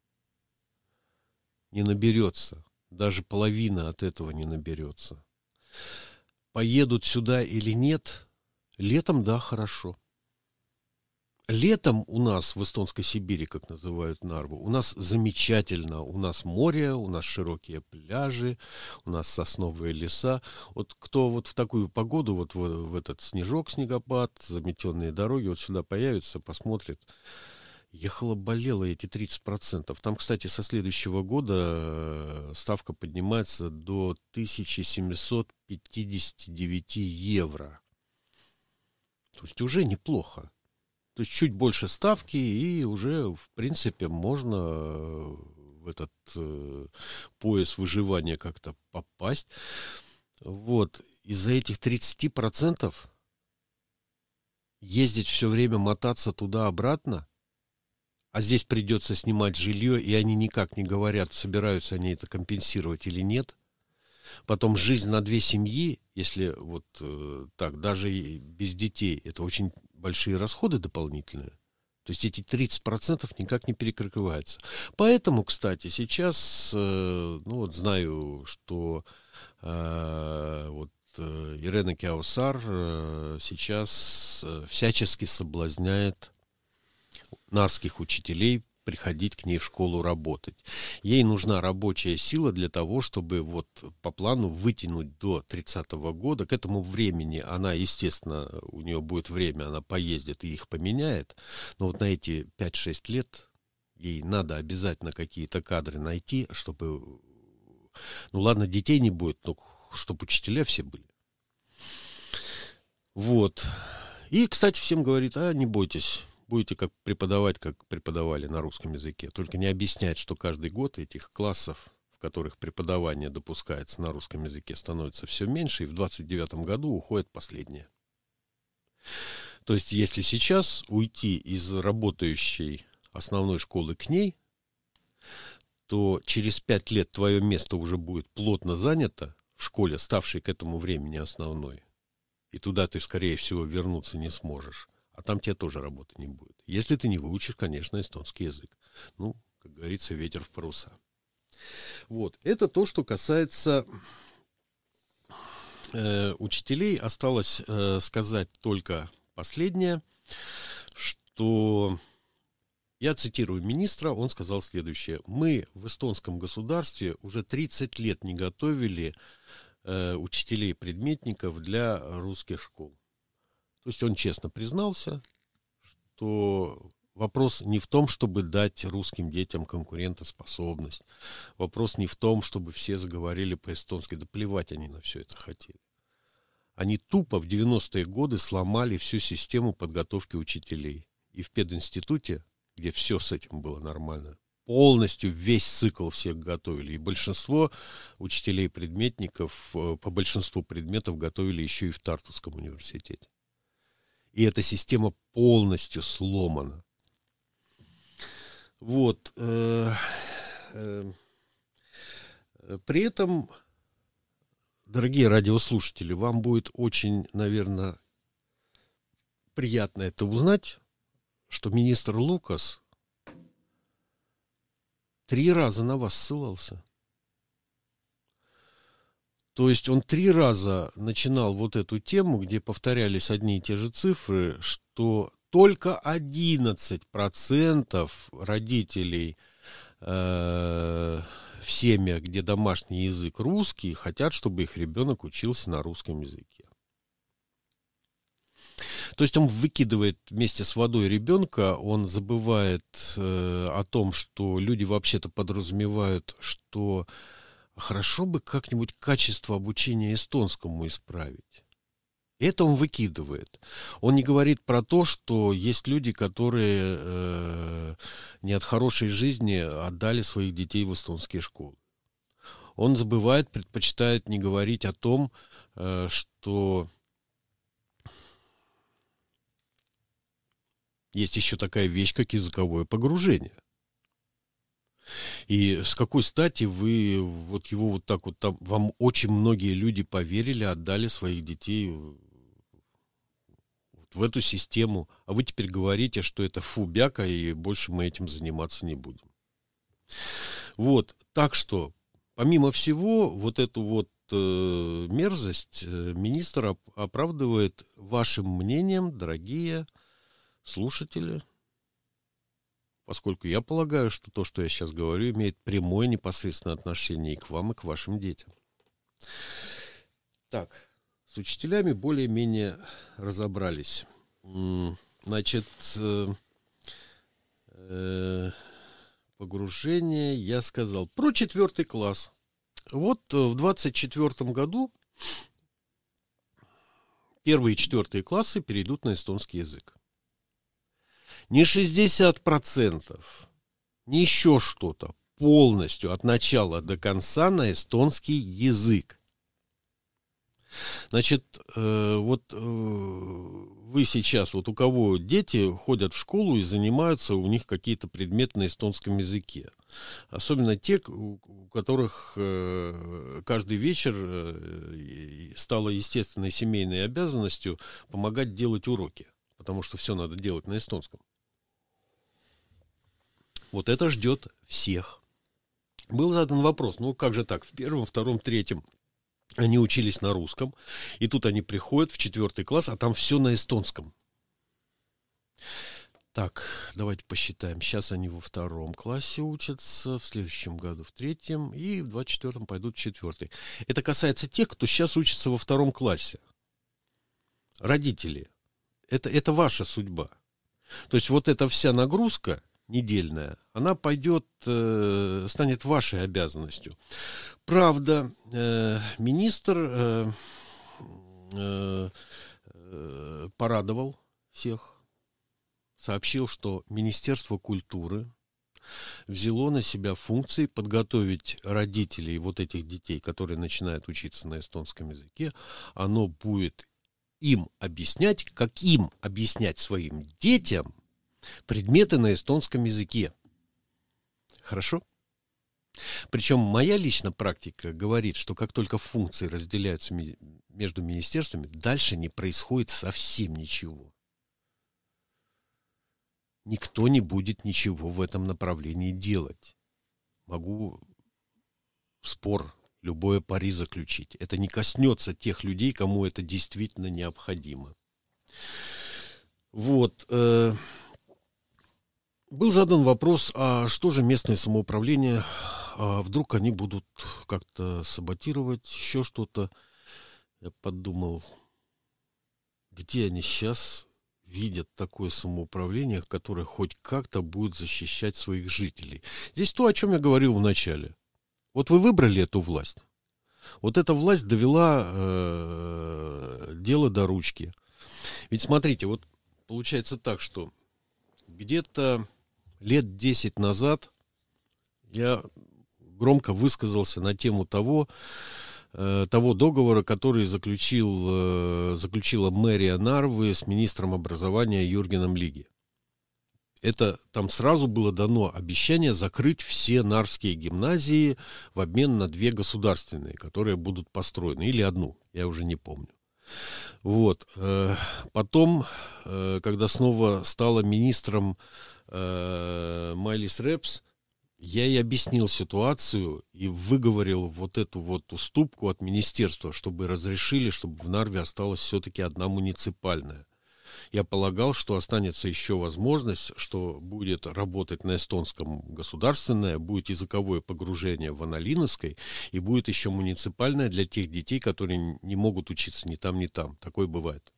Не наберется. Даже половина от этого не наберется. Поедут сюда или нет, летом, да, хорошо. Летом у нас в Эстонской Сибири, как называют Нарву, у нас замечательно. У нас море, у нас широкие пляжи, у нас сосновые леса. Вот кто вот в такую погоду, вот в, в этот снежок, снегопад, заметенные дороги, вот сюда появится, посмотрит. Ехала, болела эти 30%. Там, кстати, со следующего года э, ставка поднимается до 1759 евро. То есть уже неплохо. То есть чуть больше ставки, и уже, в принципе, можно в этот э, пояс выживания как-то попасть. Вот. Из-за этих 30% ездить все время, мотаться туда-обратно, а здесь придется снимать жилье, и они никак не говорят, собираются они это компенсировать или нет. Потом жизнь на две семьи, если вот э, так, даже без детей, это очень большие расходы дополнительные. То есть эти 30% никак не перекрываются. Поэтому, кстати, сейчас, э, ну вот знаю, что э, вот э, Ирена Кяусар э, сейчас э, всячески соблазняет нарских учителей приходить к ней в школу работать. Ей нужна рабочая сила для того, чтобы вот по плану вытянуть до 30 -го года. К этому времени она, естественно, у нее будет время, она поездит и их поменяет. Но вот на эти 5-6 лет ей надо обязательно какие-то кадры найти, чтобы... Ну ладно, детей не будет, но чтобы учителя все были. Вот. И, кстати, всем говорит, а не бойтесь, будете как преподавать, как преподавали на русском языке. Только не объяснять, что каждый год этих классов в которых преподавание допускается на русском языке, становится все меньше, и в 29 году уходит последнее. То есть, если сейчас уйти из работающей основной школы к ней, то через пять лет твое место уже будет плотно занято в школе, ставшей к этому времени основной. И туда ты, скорее всего, вернуться не сможешь. А там тебе тоже работы не будет. Если ты не выучишь, конечно, эстонский язык. Ну, как говорится, ветер в паруса. Вот. Это то, что касается э, учителей. Осталось э, сказать только последнее, что я цитирую министра, он сказал следующее. Мы в эстонском государстве уже 30 лет не готовили э, учителей-предметников для русских школ. То есть он честно признался, что вопрос не в том, чтобы дать русским детям конкурентоспособность. Вопрос не в том, чтобы все заговорили по-эстонски. Да плевать они на все это хотели. Они тупо в 90-е годы сломали всю систему подготовки учителей. И в пединституте где все с этим было нормально. Полностью весь цикл всех готовили. И большинство учителей-предметников э, по большинству предметов готовили еще и в Тартусском университете. И эта система полностью сломана. Вот. Э, э, при этом, дорогие радиослушатели, вам будет очень, наверное, приятно это узнать, что министр Лукас три раза на вас ссылался. То есть он три раза начинал вот эту тему, где повторялись одни и те же цифры, что только 11% родителей э, в семьях, где домашний язык русский, хотят, чтобы их ребенок учился на русском языке. То есть он выкидывает вместе с водой ребенка, он забывает э, о том, что люди вообще-то подразумевают, что хорошо бы как-нибудь качество обучения эстонскому исправить. Это он выкидывает. Он не говорит про то, что есть люди, которые э, не от хорошей жизни отдали своих детей в эстонские школы. Он забывает, предпочитает не говорить о том, э, что Есть еще такая вещь, как языковое погружение. И с какой стати вы вот его вот так вот там, вам очень многие люди поверили, отдали своих детей вот в эту систему, а вы теперь говорите, что это фу, бяка, и больше мы этим заниматься не будем. Вот, так что, помимо всего, вот эту вот э, мерзость э, министр оправдывает вашим мнением, дорогие слушатели, поскольку я полагаю, что то, что я сейчас говорю, имеет прямое непосредственное отношение и к вам, и к вашим детям. Так, с учителями более-менее разобрались. Значит, э, э, погружение я сказал. Про четвертый класс. Вот э, в 24 году первые и четвертые классы перейдут на эстонский язык не 60%, не еще что-то, полностью от начала до конца на эстонский язык. Значит, э, вот э, вы сейчас, вот у кого дети ходят в школу и занимаются, у них какие-то предметы на эстонском языке. Особенно те, у которых э, каждый вечер стало естественной семейной обязанностью помогать делать уроки, потому что все надо делать на эстонском. Вот это ждет всех. Был задан вопрос, ну как же так, в первом, втором, третьем они учились на русском, и тут они приходят в четвертый класс, а там все на эстонском. Так, давайте посчитаем. Сейчас они во втором классе учатся, в следующем году в третьем, и в двадцать четвертом пойдут в четвертый. Это касается тех, кто сейчас учится во втором классе. Родители. Это, это ваша судьба. То есть вот эта вся нагрузка – недельная, она пойдет, э, станет вашей обязанностью. Правда, э, министр э, э, э, порадовал всех, сообщил, что Министерство культуры взяло на себя функции подготовить родителей вот этих детей, которые начинают учиться на эстонском языке, оно будет им объяснять, как им объяснять своим детям предметы на эстонском языке. Хорошо? Причем моя личная практика говорит, что как только функции разделяются между министерствами, дальше не происходит совсем ничего. Никто не будет ничего в этом направлении делать. Могу спор, любое пари заключить. Это не коснется тех людей, кому это действительно необходимо. Вот. Э, был задан вопрос, а что же местное самоуправление а вдруг они будут как-то саботировать, еще что-то. Я подумал, где они сейчас видят такое самоуправление, которое хоть как-то будет защищать своих жителей. Здесь то, о чем я говорил в начале. Вот вы выбрали эту власть. Вот эта власть довела э, дело до ручки. Ведь смотрите, вот получается так, что где-то лет 10 назад я громко высказался на тему того, э, того договора, который заключил, э, заключила мэрия Нарвы с министром образования Юргеном Лиги. Это там сразу было дано обещание закрыть все нарвские гимназии в обмен на две государственные, которые будут построены, или одну, я уже не помню. Вот. Э, потом, когда снова стала министром Майлис Репс, я ей объяснил ситуацию и выговорил вот эту вот уступку от министерства, чтобы разрешили, чтобы в Нарве осталась все-таки одна муниципальная. Я полагал, что останется еще возможность, что будет работать на эстонском государственное, будет языковое погружение в аналиновской, и будет еще муниципальное для тех детей, которые не могут учиться ни там, ни там. Такое бывает.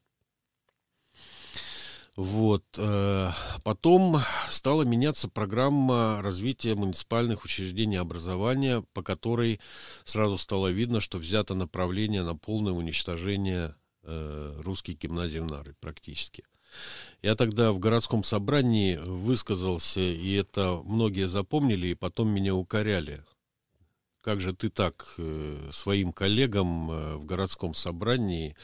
Вот. Э, потом стала меняться программа развития муниципальных учреждений образования, по которой сразу стало видно, что взято направление на полное уничтожение э, русских гимназий в Нары практически. Я тогда в городском собрании высказался, и это многие запомнили, и потом меня укоряли. Как же ты так э, своим коллегам в городском собрании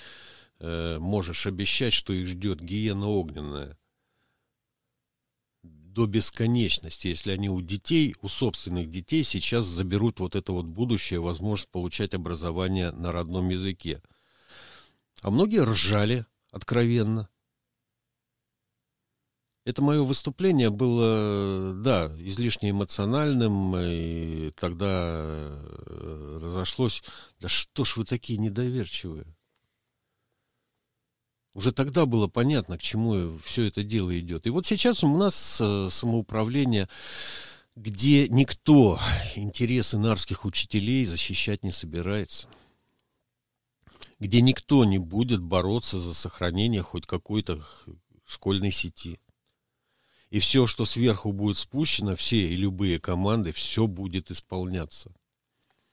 э, можешь обещать, что их ждет гиена огненная до бесконечности, если они у детей, у собственных детей сейчас заберут вот это вот будущее, возможность получать образование на родном языке. А многие ржали откровенно. Это мое выступление было, да, излишне эмоциональным, и тогда э, разошлось. Да что ж вы такие недоверчивые? Уже тогда было понятно, к чему все это дело идет. И вот сейчас у нас э, самоуправление, где никто интересы нарских учителей защищать не собирается. Где никто не будет бороться за сохранение хоть какой-то школьной сети. И все, что сверху будет спущено, все и любые команды, все будет исполняться.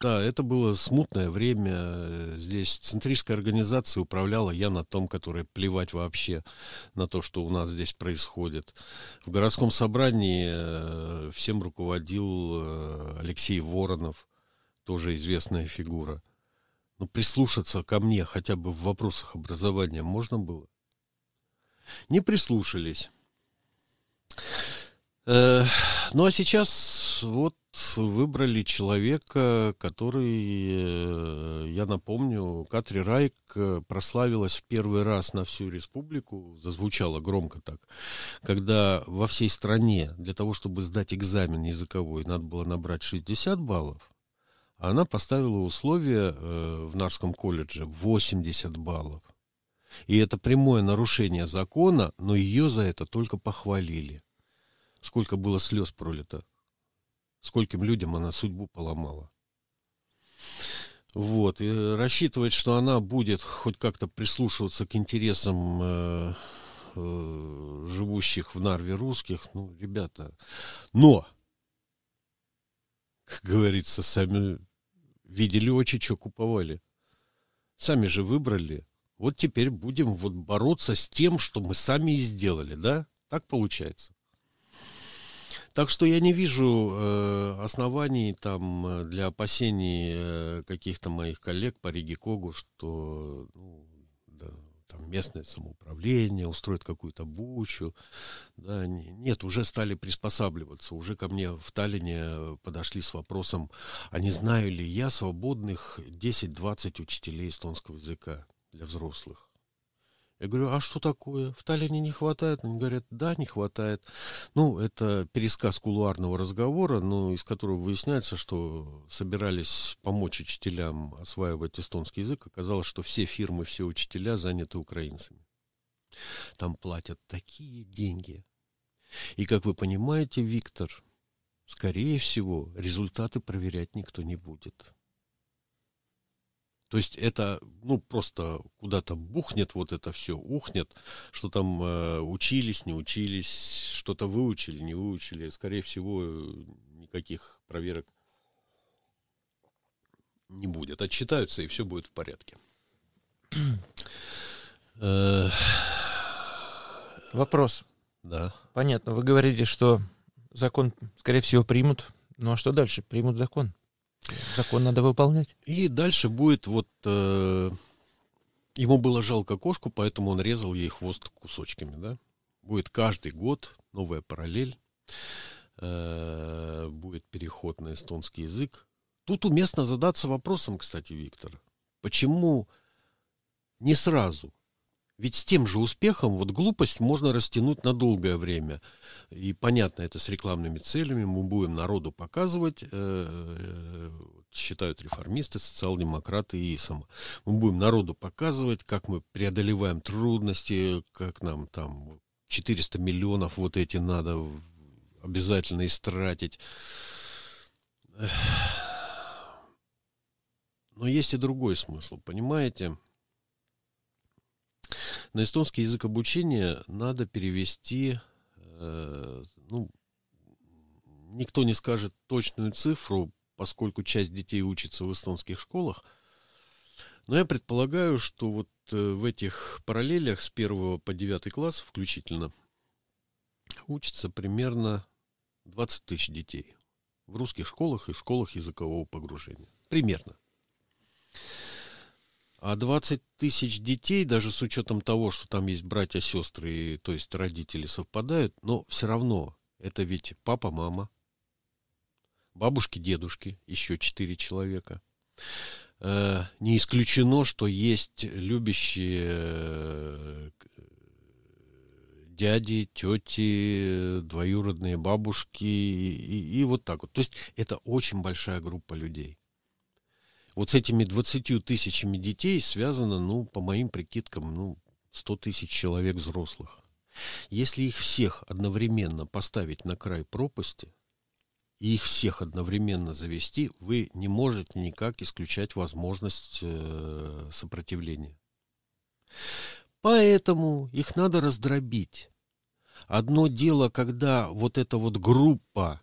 Да, это было смутное время. Здесь центристская организация управляла я на том, который плевать вообще на то, что у нас здесь происходит. В городском собрании э, всем руководил э, Алексей Воронов, тоже известная фигура. Но прислушаться ко мне хотя бы в вопросах образования можно было? Не прислушались. Э, ну а сейчас вот выбрали человека, который, э, я напомню, Катри Райк э, прославилась в первый раз на всю республику, зазвучало громко так, когда во всей стране для того, чтобы сдать экзамен языковой, надо было набрать 60 баллов, а она поставила условие э, в Нарском колледже 80 баллов. И это прямое нарушение закона, но ее за это только похвалили. Сколько было слез пролито скольким людям она судьбу поломала. Вот, и рассчитывать, что она будет хоть как-то прислушиваться к интересам э, э, живущих в Нарве русских, ну, ребята, но, как говорится, сами видели очи, что куповали. Сами же выбрали. Вот теперь будем вот бороться с тем, что мы сами и сделали, да? Так получается. Так что я не вижу э, оснований там э, для опасений э, каких-то моих коллег по Риге Когу, что ну, да, там местное самоуправление устроит какую-то бучу. Да, нет, уже стали приспосабливаться. Уже ко мне в Таллине подошли с вопросом, а не знаю ли я свободных 10-20 учителей эстонского языка для взрослых. Я говорю, а что такое? В Таллине не хватает? Они говорят, да, не хватает. Ну, это пересказ кулуарного разговора, но из которого выясняется, что собирались помочь учителям осваивать эстонский язык. Оказалось, что все фирмы, все учителя заняты украинцами. Там платят такие деньги. И, как вы понимаете, Виктор, скорее всего, результаты проверять никто не будет. То есть это, ну, просто куда-то бухнет вот это все, ухнет, что там э, учились, не учились, что-то выучили, не выучили. Скорее всего, никаких проверок не будет. Отчитаются, и все будет в порядке. Э, Вопрос. Да. Понятно. Вы говорили, что закон, скорее всего, примут. Ну а что дальше? Примут закон. Закон надо выполнять. И дальше будет вот... Э, ему было жалко кошку, поэтому он резал ей хвост кусочками, да? Будет каждый год новая параллель. Э, будет переход на эстонский язык. Тут уместно задаться вопросом, кстати, Виктор. Почему не сразу? Ведь с тем же успехом вот глупость можно растянуть на долгое время. И понятно, это с рекламными целями. Мы будем народу показывать, э, э, считают реформисты, социал-демократы и ИСОМ. Мы будем народу показывать, как мы преодолеваем трудности, как нам там 400 миллионов вот эти надо обязательно истратить. Но есть и другой смысл, понимаете? На эстонский язык обучения надо перевести, э, ну, никто не скажет точную цифру, поскольку часть детей учится в эстонских школах. Но я предполагаю, что вот э, в этих параллелях с 1 по 9 класс включительно учится примерно 20 тысяч детей в русских школах и школах языкового погружения. Примерно. А 20 тысяч детей, даже с учетом того, что там есть братья, сестры, то есть родители совпадают, но все равно это ведь папа, мама, бабушки, дедушки, еще четыре человека. Э, не исключено, что есть любящие э, дяди, тети, двоюродные бабушки и, и, и вот так вот. То есть это очень большая группа людей вот с этими 20 тысячами детей связано, ну, по моим прикидкам, ну, 100 тысяч человек взрослых. Если их всех одновременно поставить на край пропасти и их всех одновременно завести, вы не можете никак исключать возможность э, сопротивления. Поэтому их надо раздробить. Одно дело, когда вот эта вот группа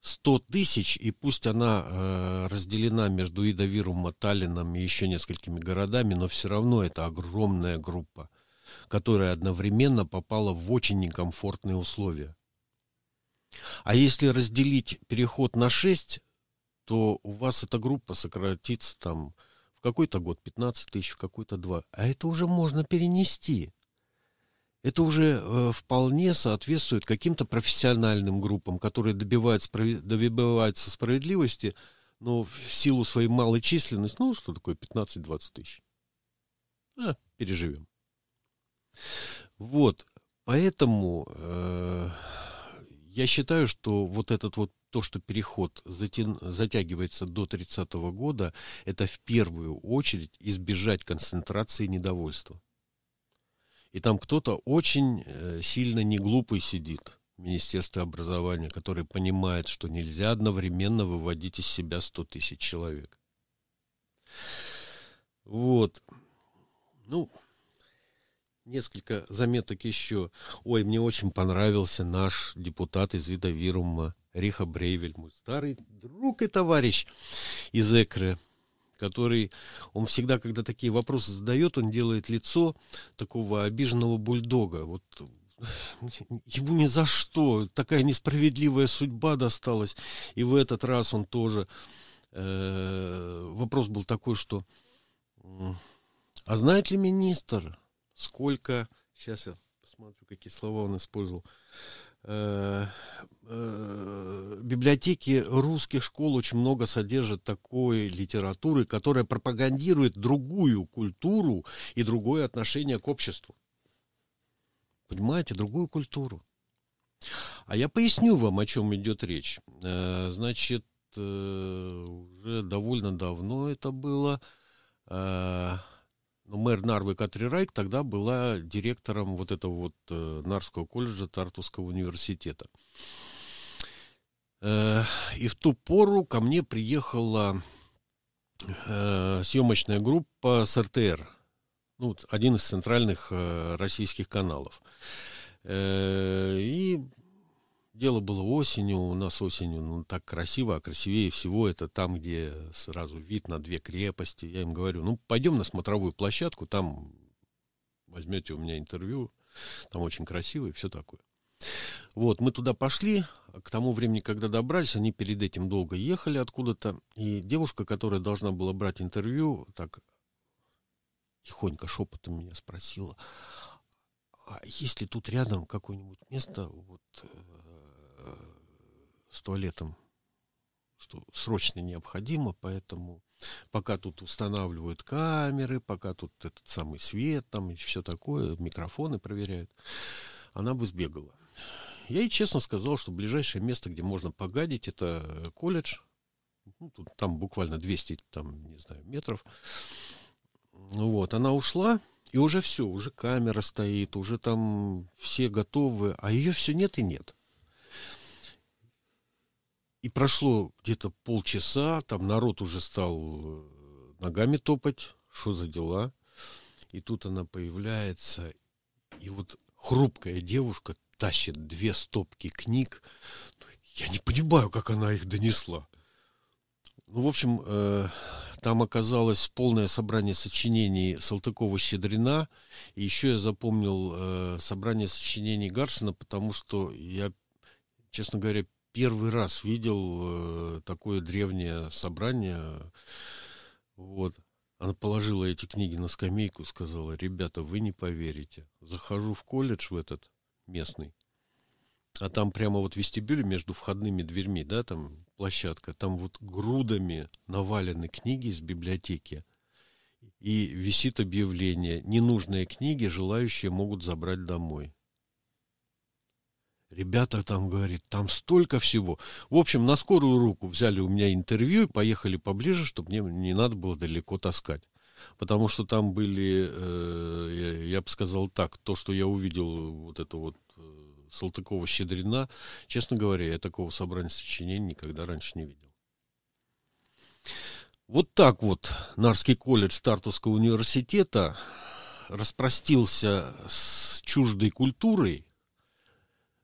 100 тысяч, и пусть она э, разделена между Идовиром, Таллином и еще несколькими городами, но все равно это огромная группа, которая одновременно попала в очень некомфортные условия. А если разделить переход на 6, то у вас эта группа сократится там в какой-то год 15 тысяч, в какой-то 2. А это уже можно перенести это уже э, вполне соответствует каким-то профессиональным группам, которые добивают добиваются справедливости, но в силу своей малой численности, ну, что такое 15-20 тысяч? А, переживем. Вот, поэтому э, я считаю, что вот этот вот то, что переход затя... затягивается до 30 -го года, это в первую очередь избежать концентрации недовольства. И там кто-то очень э, сильно не глупый сидит в Министерстве образования, который понимает, что нельзя одновременно выводить из себя 100 тысяч человек. Вот. Ну, несколько заметок еще. Ой, мне очень понравился наш депутат из Идовирума Риха Брейвель, мой старый друг и товарищ из Экры который, он всегда, когда такие вопросы задает, он делает лицо такого обиженного бульдога. Вот ему ни за что. Такая несправедливая судьба досталась. И в этот раз он тоже... Э, вопрос был такой, что... А знает ли министр, сколько... Сейчас я посмотрю, какие слова он использовал. Э, э, библиотеки русских школ очень много содержат такой литературы, которая пропагандирует другую культуру и другое отношение к обществу. Понимаете, другую культуру. А я поясню вам, о чем идет речь. Э, значит, уже довольно давно это было. Но ну, мэр Нарвы Катри Райк тогда была директором вот этого вот э, Нарского колледжа Тартусского университета. Э, и в ту пору ко мне приехала э, съемочная группа с РТР, ну, один из центральных э, российских каналов. И Дело было осенью, у нас осенью ну, так красиво, а красивее всего это там, где сразу вид на две крепости. Я им говорю, ну, пойдем на смотровую площадку, там возьмете у меня интервью, там очень красиво и все такое. Вот, мы туда пошли, к тому времени, когда добрались, они перед этим долго ехали откуда-то, и девушка, которая должна была брать интервью, так тихонько шепотом меня спросила, а есть ли тут рядом какое-нибудь место, вот, э, с туалетом, что срочно необходимо, поэтому пока тут устанавливают камеры, пока тут этот самый свет там и все такое, микрофоны проверяют, она бы сбегала. Я ей честно сказал, что ближайшее место, где можно погадить, это колледж. Ну, тут, там буквально 200, там, не знаю, метров. Вот, она ушла, и уже все, уже камера стоит, уже там все готовы, а ее все нет и нет. И прошло где-то полчаса, там народ уже стал э, ногами топать, что за дела. И тут она появляется, и вот хрупкая девушка тащит две стопки книг. Я не понимаю, как она их донесла. Ну, в общем, э, там оказалось полное собрание сочинений Салтыкова-Щедрина. И еще я запомнил э, собрание сочинений Гаршина, потому что я, честно говоря, первый раз видел э, такое древнее собрание. Вот. Она положила эти книги на скамейку и сказала, ребята, вы не поверите. Захожу в колледж в этот местный, а там прямо вот в вестибюле между входными дверьми, да, там площадка, там вот грудами навалены книги из библиотеки. И висит объявление, ненужные книги желающие могут забрать домой. Ребята там, говорит, там столько всего. В общем, на скорую руку взяли у меня интервью и поехали поближе, чтобы мне не надо было далеко таскать. Потому что там были, э, я, я бы сказал так, то, что я увидел, вот это вот э, Салтыкова-Щедрина, честно говоря, я такого собрания сочинений никогда раньше не видел. Вот так вот Нарский колледж Тартусского университета распростился с чуждой культурой,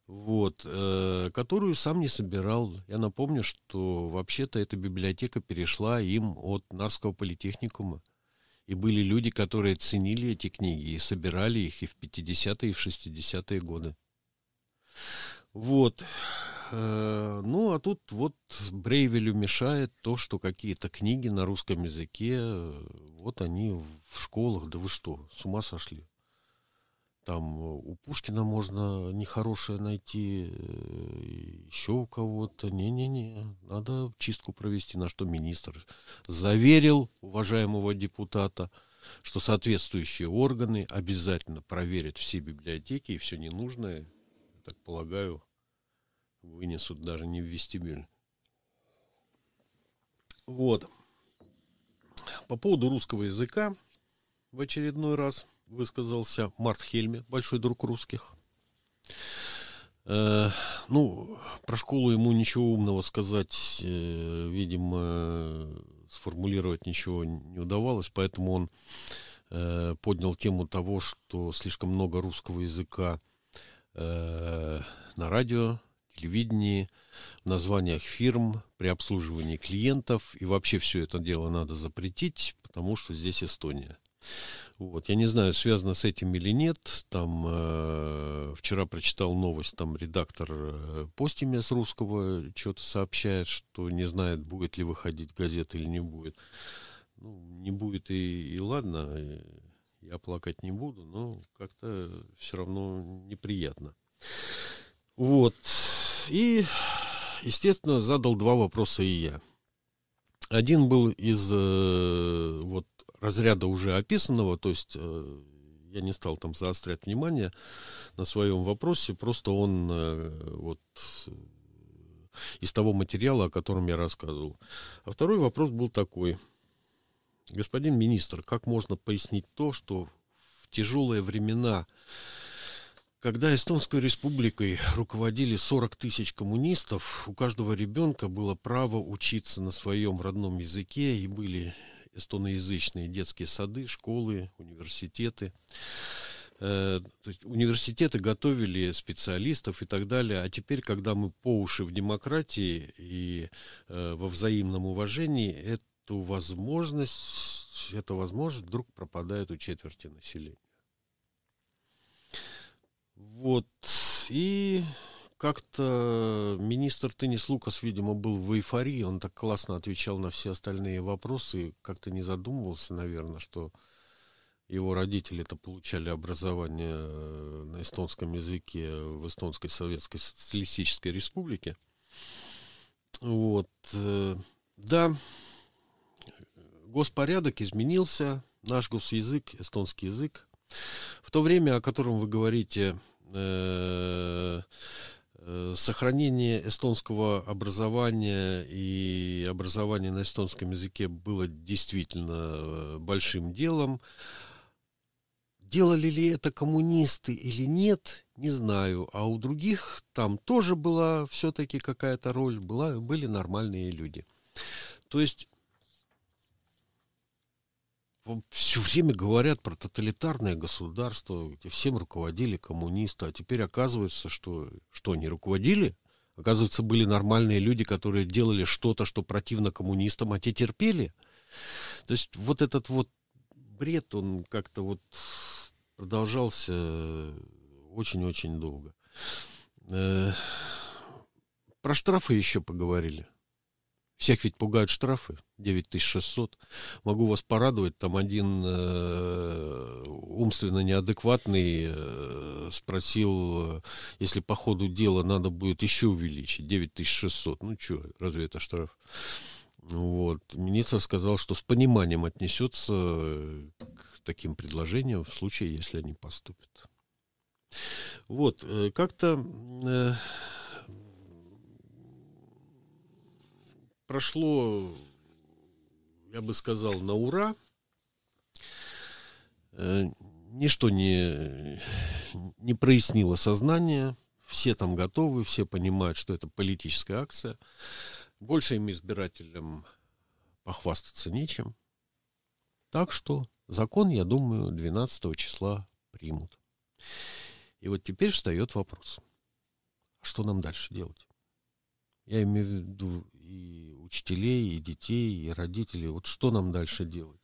вот, э, которую сам не собирал. Я напомню, что вообще-то эта библиотека перешла им от Нарского политехникума. И были люди, которые ценили эти книги и собирали их и в 50-е, и в 60-е годы. Вот. Э, ну, а тут вот Брейвелю мешает то, что какие-то книги на русском языке, вот они в школах, да вы что, с ума сошли? Там э, у Пушкина можно нехорошее найти, э, еще у кого-то. Не-не-не, надо чистку провести, на что министр заверил уважаемого депутата, что соответствующие органы обязательно проверят все библиотеки и все ненужное, так полагаю, вынесут даже не в вестибюль. Вот. По поводу русского языка в очередной раз – высказался Март Хельме, большой друг русских. Э, ну, про школу ему ничего умного сказать, э, видимо, сформулировать ничего не удавалось, поэтому он э, поднял тему того, что слишком много русского языка э, на радио, телевидении, в названиях фирм, при обслуживании клиентов, и вообще все это дело надо запретить, потому что здесь Эстония. Вот. Я не знаю, связано с этим или нет. Там э, вчера прочитал новость, там редактор э, Постимя с русского что-то сообщает, что не знает, будет ли выходить газета или не будет. Ну, не будет и, и ладно, я плакать не буду, но как-то все равно неприятно. Вот. И, естественно, задал два вопроса и я. Один был из э, вот разряда уже описанного, то есть э, я не стал там заострять внимание на своем вопросе, просто он э, вот из того материала, о котором я рассказывал. А второй вопрос был такой. Господин министр, как можно пояснить то, что в тяжелые времена, когда Эстонской республикой руководили 40 тысяч коммунистов, у каждого ребенка было право учиться на своем родном языке, и были эстоноязычные детские сады, школы, университеты. Э, то есть университеты готовили специалистов и так далее. А теперь, когда мы по уши в демократии и э, во взаимном уважении, эту возможность, эта возможность вдруг пропадает у четверти населения. Вот. И как-то министр Теннис Лукас, видимо, был в эйфории, он так классно отвечал на все остальные вопросы, как-то не задумывался, наверное, что его родители-то получали образование э, на эстонском языке в Эстонской Советской Социалистической Республике. Вот. Э, да, господорядок изменился, наш госязык, эстонский язык. В то время, о котором вы говорите, Э, сохранение эстонского образования и образования на эстонском языке было действительно э, большим делом. Делали ли это коммунисты или нет, не знаю. А у других там тоже была все-таки какая-то роль, была, были нормальные люди. То есть все время говорят про тоталитарное государство, где всем руководили коммунисты, а теперь оказывается, что, что они руководили? Оказывается, были нормальные люди, которые делали что-то, что противно коммунистам, а те терпели. То есть вот этот вот бред, он как-то вот продолжался очень-очень долго. Э, про штрафы еще поговорили. Всех ведь пугают штрафы, 9600. Могу вас порадовать, там один э, умственно неадекватный э, спросил, если по ходу дела надо будет еще увеличить, 9600. Ну что, разве это штраф? Вот. Министр сказал, что с пониманием отнесется к таким предложениям в случае, если они поступят. Вот, э, как-то... Э, прошло, я бы сказал, на ура. Э, ничто не, не прояснило сознание. Все там готовы, все понимают, что это политическая акция. Больше им избирателям похвастаться нечем. Так что закон, я думаю, 12 числа примут. И вот теперь встает вопрос. А что нам дальше делать? Я имею в виду и учителей, и детей, и родителей. Вот что нам дальше делать?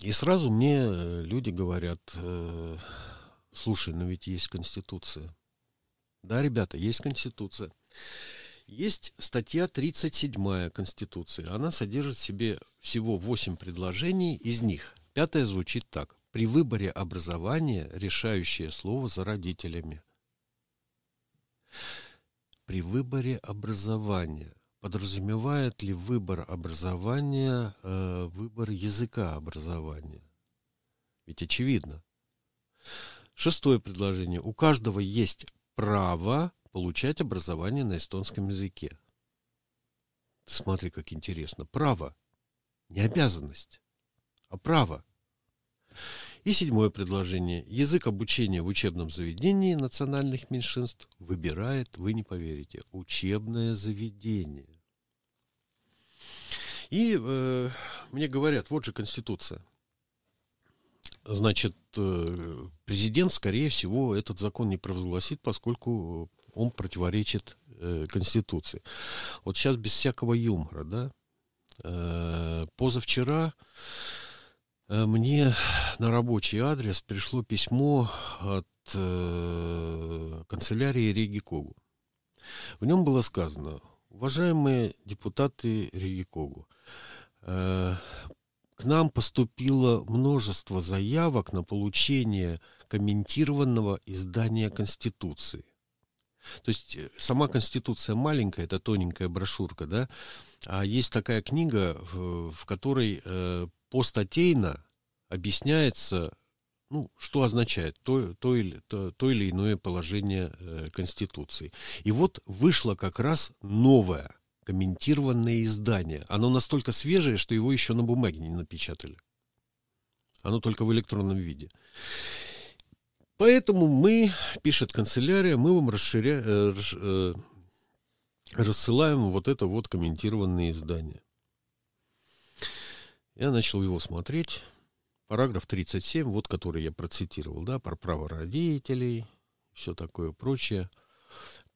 И сразу мне э, люди говорят, э, слушай, но ведь есть Конституция. Да, ребята, есть Конституция. Есть статья 37 Конституции. Она содержит в себе всего 8 предложений, из них пятое звучит так. При выборе образования решающее слово за родителями при выборе образования. Подразумевает ли выбор образования э, выбор языка образования? Ведь очевидно. Шестое предложение. У каждого есть право получать образование на эстонском языке. Смотри, как интересно. Право. Не обязанность, а право. И седьмое предложение. Язык обучения в учебном заведении национальных меньшинств выбирает, вы не поверите, учебное заведение. И э, мне говорят, вот же Конституция. Значит, э, президент, скорее всего, этот закон не провозгласит, поскольку он противоречит э, Конституции. Вот сейчас без всякого юмора, да. Э, позавчера э, мне на рабочий адрес пришло письмо от э, канцелярии Реги Когу. В нем было сказано, уважаемые депутаты Реги Когу, э, к нам поступило множество заявок на получение комментированного издания Конституции. То есть э, сама Конституция маленькая, это тоненькая брошюрка, да, а есть такая книга, в, в которой э, постатейно объясняется, ну, что означает то, то, или, то, то или иное положение э, Конституции. И вот вышло как раз новое комментированное издание. Оно настолько свежее, что его еще на бумаге не напечатали. Оно только в электронном виде. Поэтому мы, пишет канцелярия, мы вам расширя... Э, э, рассылаем вот это вот комментированное издание. Я начал его смотреть. Параграф 37, вот который я процитировал, да, про право родителей, все такое прочее.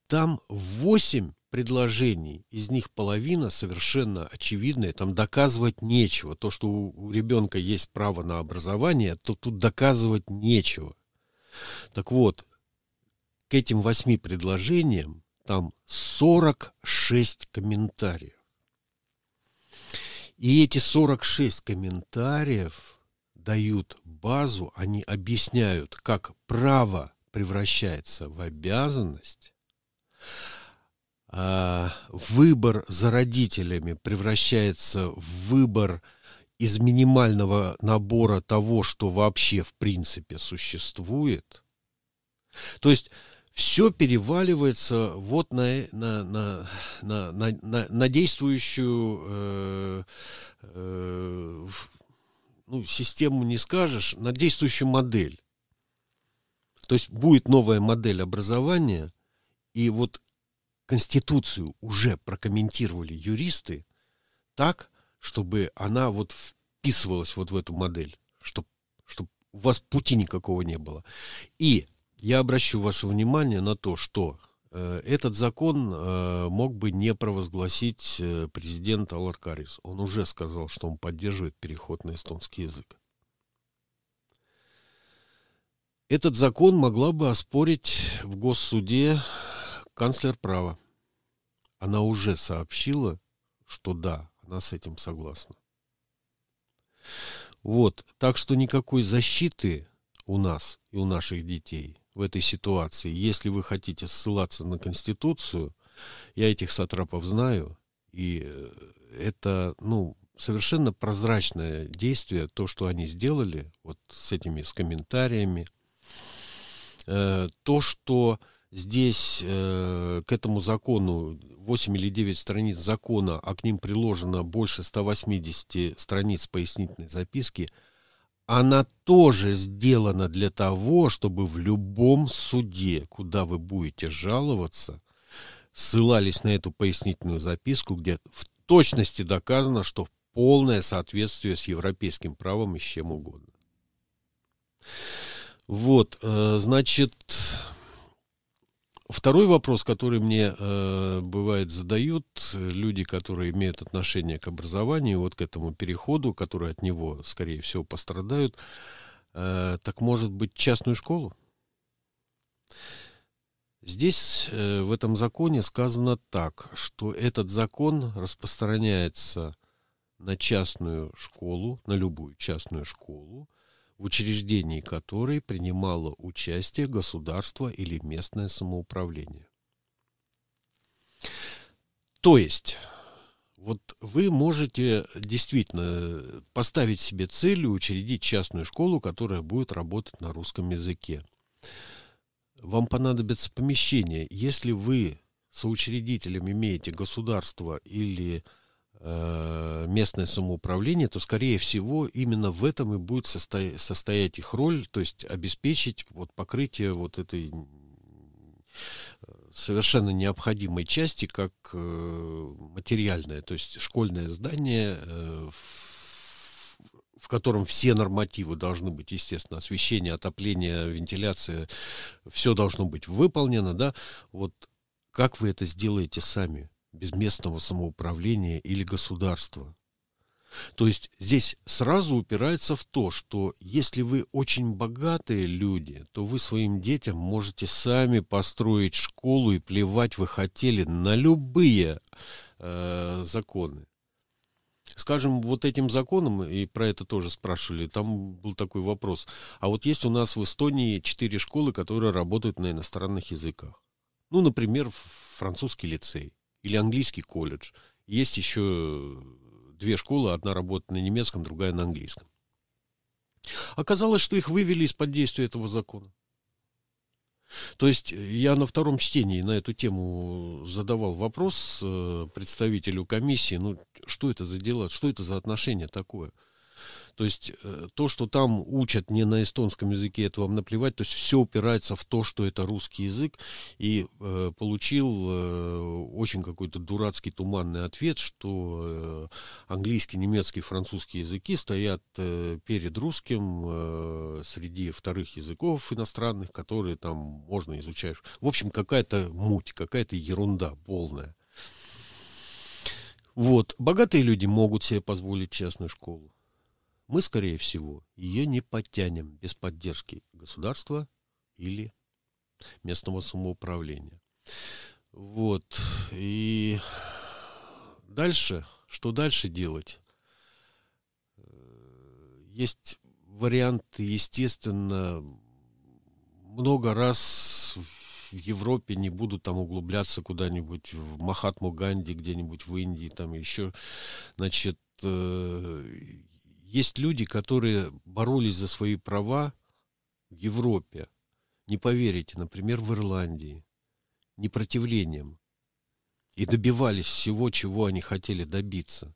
Там 8 предложений, из них половина совершенно очевидная, там доказывать нечего. То, что у ребенка есть право на образование, то тут доказывать нечего. Так вот, к этим восьми предложениям там 46 комментариев. И эти 46 комментариев дают базу, они объясняют, как право превращается в обязанность, а выбор за родителями превращается в выбор из минимального набора того, что вообще в принципе существует. То есть все переваливается вот на, на, на, на, на, на действующую э, э, ну, систему не скажешь, на действующую модель. То есть будет новая модель образования, и вот Конституцию уже прокомментировали юристы так, чтобы она вот вписывалась вот в эту модель, чтобы, чтобы у вас пути никакого не было. И я обращу ваше внимание на то, что этот закон э, мог бы не провозгласить э, президент Аларкарис. Он уже сказал, что он поддерживает переход на эстонский язык. Этот закон могла бы оспорить в госсуде канцлер права. Она уже сообщила, что да, она с этим согласна. Вот, так что никакой защиты у нас и у наших детей в этой ситуации, если вы хотите ссылаться на Конституцию, я этих сатрапов знаю, и э, это, ну, совершенно прозрачное действие, то, что они сделали, вот с этими, с комментариями, э, то, что здесь э, к этому закону 8 или 9 страниц закона, а к ним приложено больше 180 страниц пояснительной записки, она тоже сделана для того, чтобы в любом суде, куда вы будете жаловаться, ссылались на эту пояснительную записку, где в точности доказано, что полное соответствие с европейским правом и с чем угодно. Вот, э, значит, Второй вопрос, который мне э, бывает задают люди, которые имеют отношение к образованию, вот к этому переходу, которые от него, скорее всего, пострадают, э, так может быть частную школу? Здесь э, в этом законе сказано так, что этот закон распространяется на частную школу, на любую частную школу, в учреждении которой принимало участие государство или местное самоуправление. То есть, вот вы можете действительно поставить себе целью учредить частную школу, которая будет работать на русском языке. Вам понадобится помещение. Если вы соучредителем имеете государство или местное самоуправление, то, скорее всего, именно в этом и будет состоять, состоять их роль, то есть обеспечить вот покрытие вот этой совершенно необходимой части, как э, материальное, то есть школьное здание, э, в котором все нормативы должны быть, естественно, освещение, отопление, вентиляция, все должно быть выполнено, да, вот как вы это сделаете сами? Без местного самоуправления или государства. То есть здесь сразу упирается в то, что если вы очень богатые люди, то вы своим детям можете сами построить школу и плевать вы хотели на любые э, законы. Скажем, вот этим законом, и про это тоже спрашивали, там был такой вопрос. А вот есть у нас в Эстонии четыре школы, которые работают на иностранных языках. Ну, например, французский лицей или английский колледж. Есть еще две школы, одна работает на немецком, другая на английском. Оказалось, что их вывели из-под действия этого закона. То есть я на втором чтении на эту тему задавал вопрос э, представителю комиссии, ну что это за дела, что это за отношение такое – то есть э, то, что там учат не на эстонском языке, это вам наплевать. То есть все упирается в то, что это русский язык. И э, получил э, очень какой-то дурацкий туманный ответ, что э, английский, немецкий, французский языки стоят э, перед русским э, среди вторых языков иностранных, которые там можно изучать. В общем, какая-то муть, какая-то ерунда полная. Вот. Богатые люди могут себе позволить частную школу мы, скорее всего, ее не подтянем без поддержки государства или местного самоуправления. Вот. И дальше, что дальше делать? Есть варианты, естественно, много раз в Европе не буду там углубляться куда-нибудь в Махатму Ганди, где-нибудь в Индии, там еще, значит, э, есть люди, которые боролись за свои права в Европе. Не поверите, например, в Ирландии. Непротивлением. И добивались всего, чего они хотели добиться.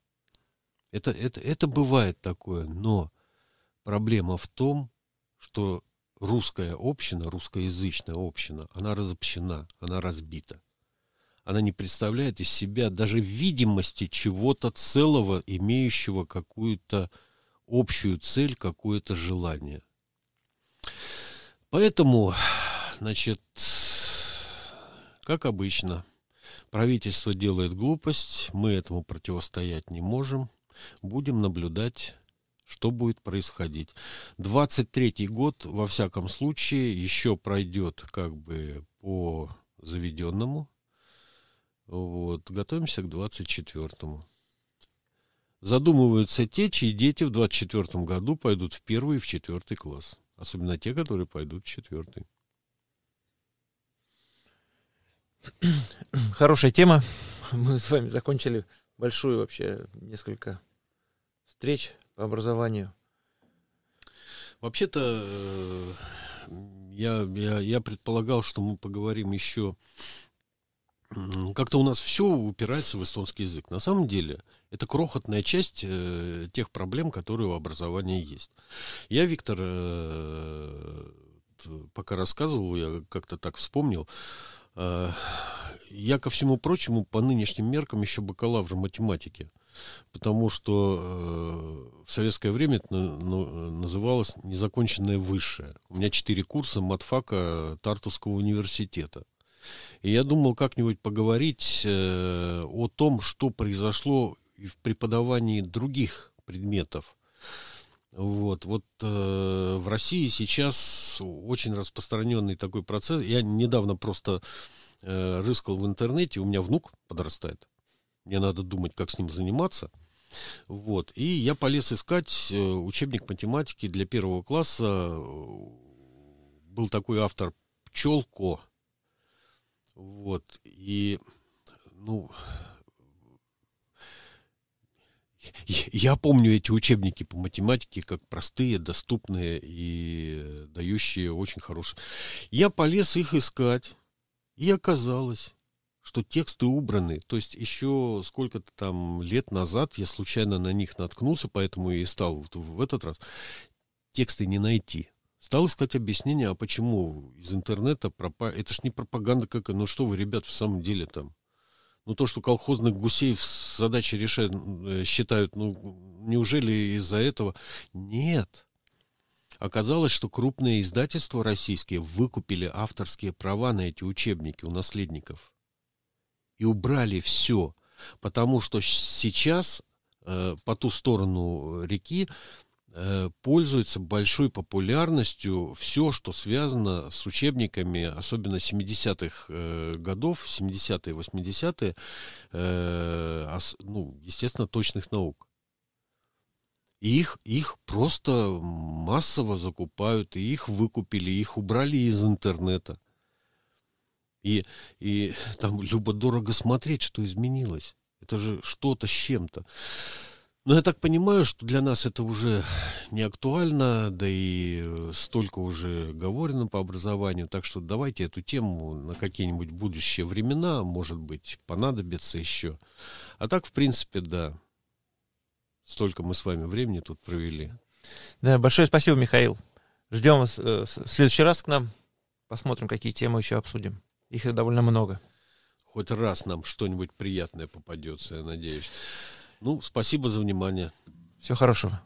Это, это, это бывает такое, но проблема в том, что русская община, русскоязычная община, она разобщена, она разбита. Она не представляет из себя даже видимости чего-то целого, имеющего какую-то общую цель, какое-то желание. Поэтому, значит, как обычно, правительство делает глупость, мы этому противостоять не можем, будем наблюдать что будет происходить. 23-й год, во всяком случае, еще пройдет как бы по заведенному. Вот, готовимся к 24-му. Задумываются те, чьи дети в 24 году пойдут в первый и в четвертый класс. Особенно те, которые пойдут в четвертый. Хорошая тема. Мы с вами закончили большую вообще несколько встреч по образованию. Вообще-то э, я, я, я предполагал, что мы поговорим еще как-то у нас все упирается в эстонский язык. На самом деле, это крохотная часть э, тех проблем, которые у образования есть. Я, Виктор, э, пока рассказывал, я как-то так вспомнил, э, я, ко всему прочему, по нынешним меркам еще бакалавр математики. Потому что э, в советское время это ну, называлось незаконченное высшее. У меня четыре курса матфака Тартусского университета. И я думал как-нибудь поговорить э, о том, что произошло в преподавании других предметов. Вот, вот э, в России сейчас очень распространенный такой процесс. Я недавно просто э, рыскал в интернете, у меня внук подрастает. Мне надо думать, как с ним заниматься. Вот. И я полез искать э, учебник математики для первого класса. Был такой автор Пчелко. Вот. И, ну, я помню эти учебники по математике как простые, доступные и дающие очень хорошие. Я полез их искать, и оказалось, что тексты убраны. То есть еще сколько-то там лет назад я случайно на них наткнулся, поэтому и стал вот в этот раз тексты не найти. Стал искать объяснение, а почему из интернета пропали. Это ж не пропаганда какая. Ну что вы, ребят, в самом деле там. Ну то, что колхозных гусей задачи решают, э, считают, ну неужели из-за этого? Нет. Оказалось, что крупные издательства российские выкупили авторские права на эти учебники у наследников. И убрали все. Потому что сейчас э, по ту сторону реки э, пользуется большой популярностью все, что связано с учебниками, особенно 70-х э, годов, 70-е, 80-е, э, ну, естественно, точных наук. И их, их просто массово закупают, и их выкупили, их убрали из интернета. И, и там любо-дорого смотреть, что изменилось. Это же что-то с чем-то. Но я так понимаю, что для нас это уже не актуально, да и столько уже говорено по образованию. Так что давайте эту тему на какие-нибудь будущие времена, может быть, понадобится еще. А так, в принципе, да. Столько мы с вами времени тут провели. Да, большое спасибо, Михаил. Ждем вас э, в следующий раз к нам. Посмотрим, какие темы еще обсудим. Их довольно много. Хоть раз нам что-нибудь приятное попадется, я надеюсь. Ну, спасибо за внимание. Всего хорошего.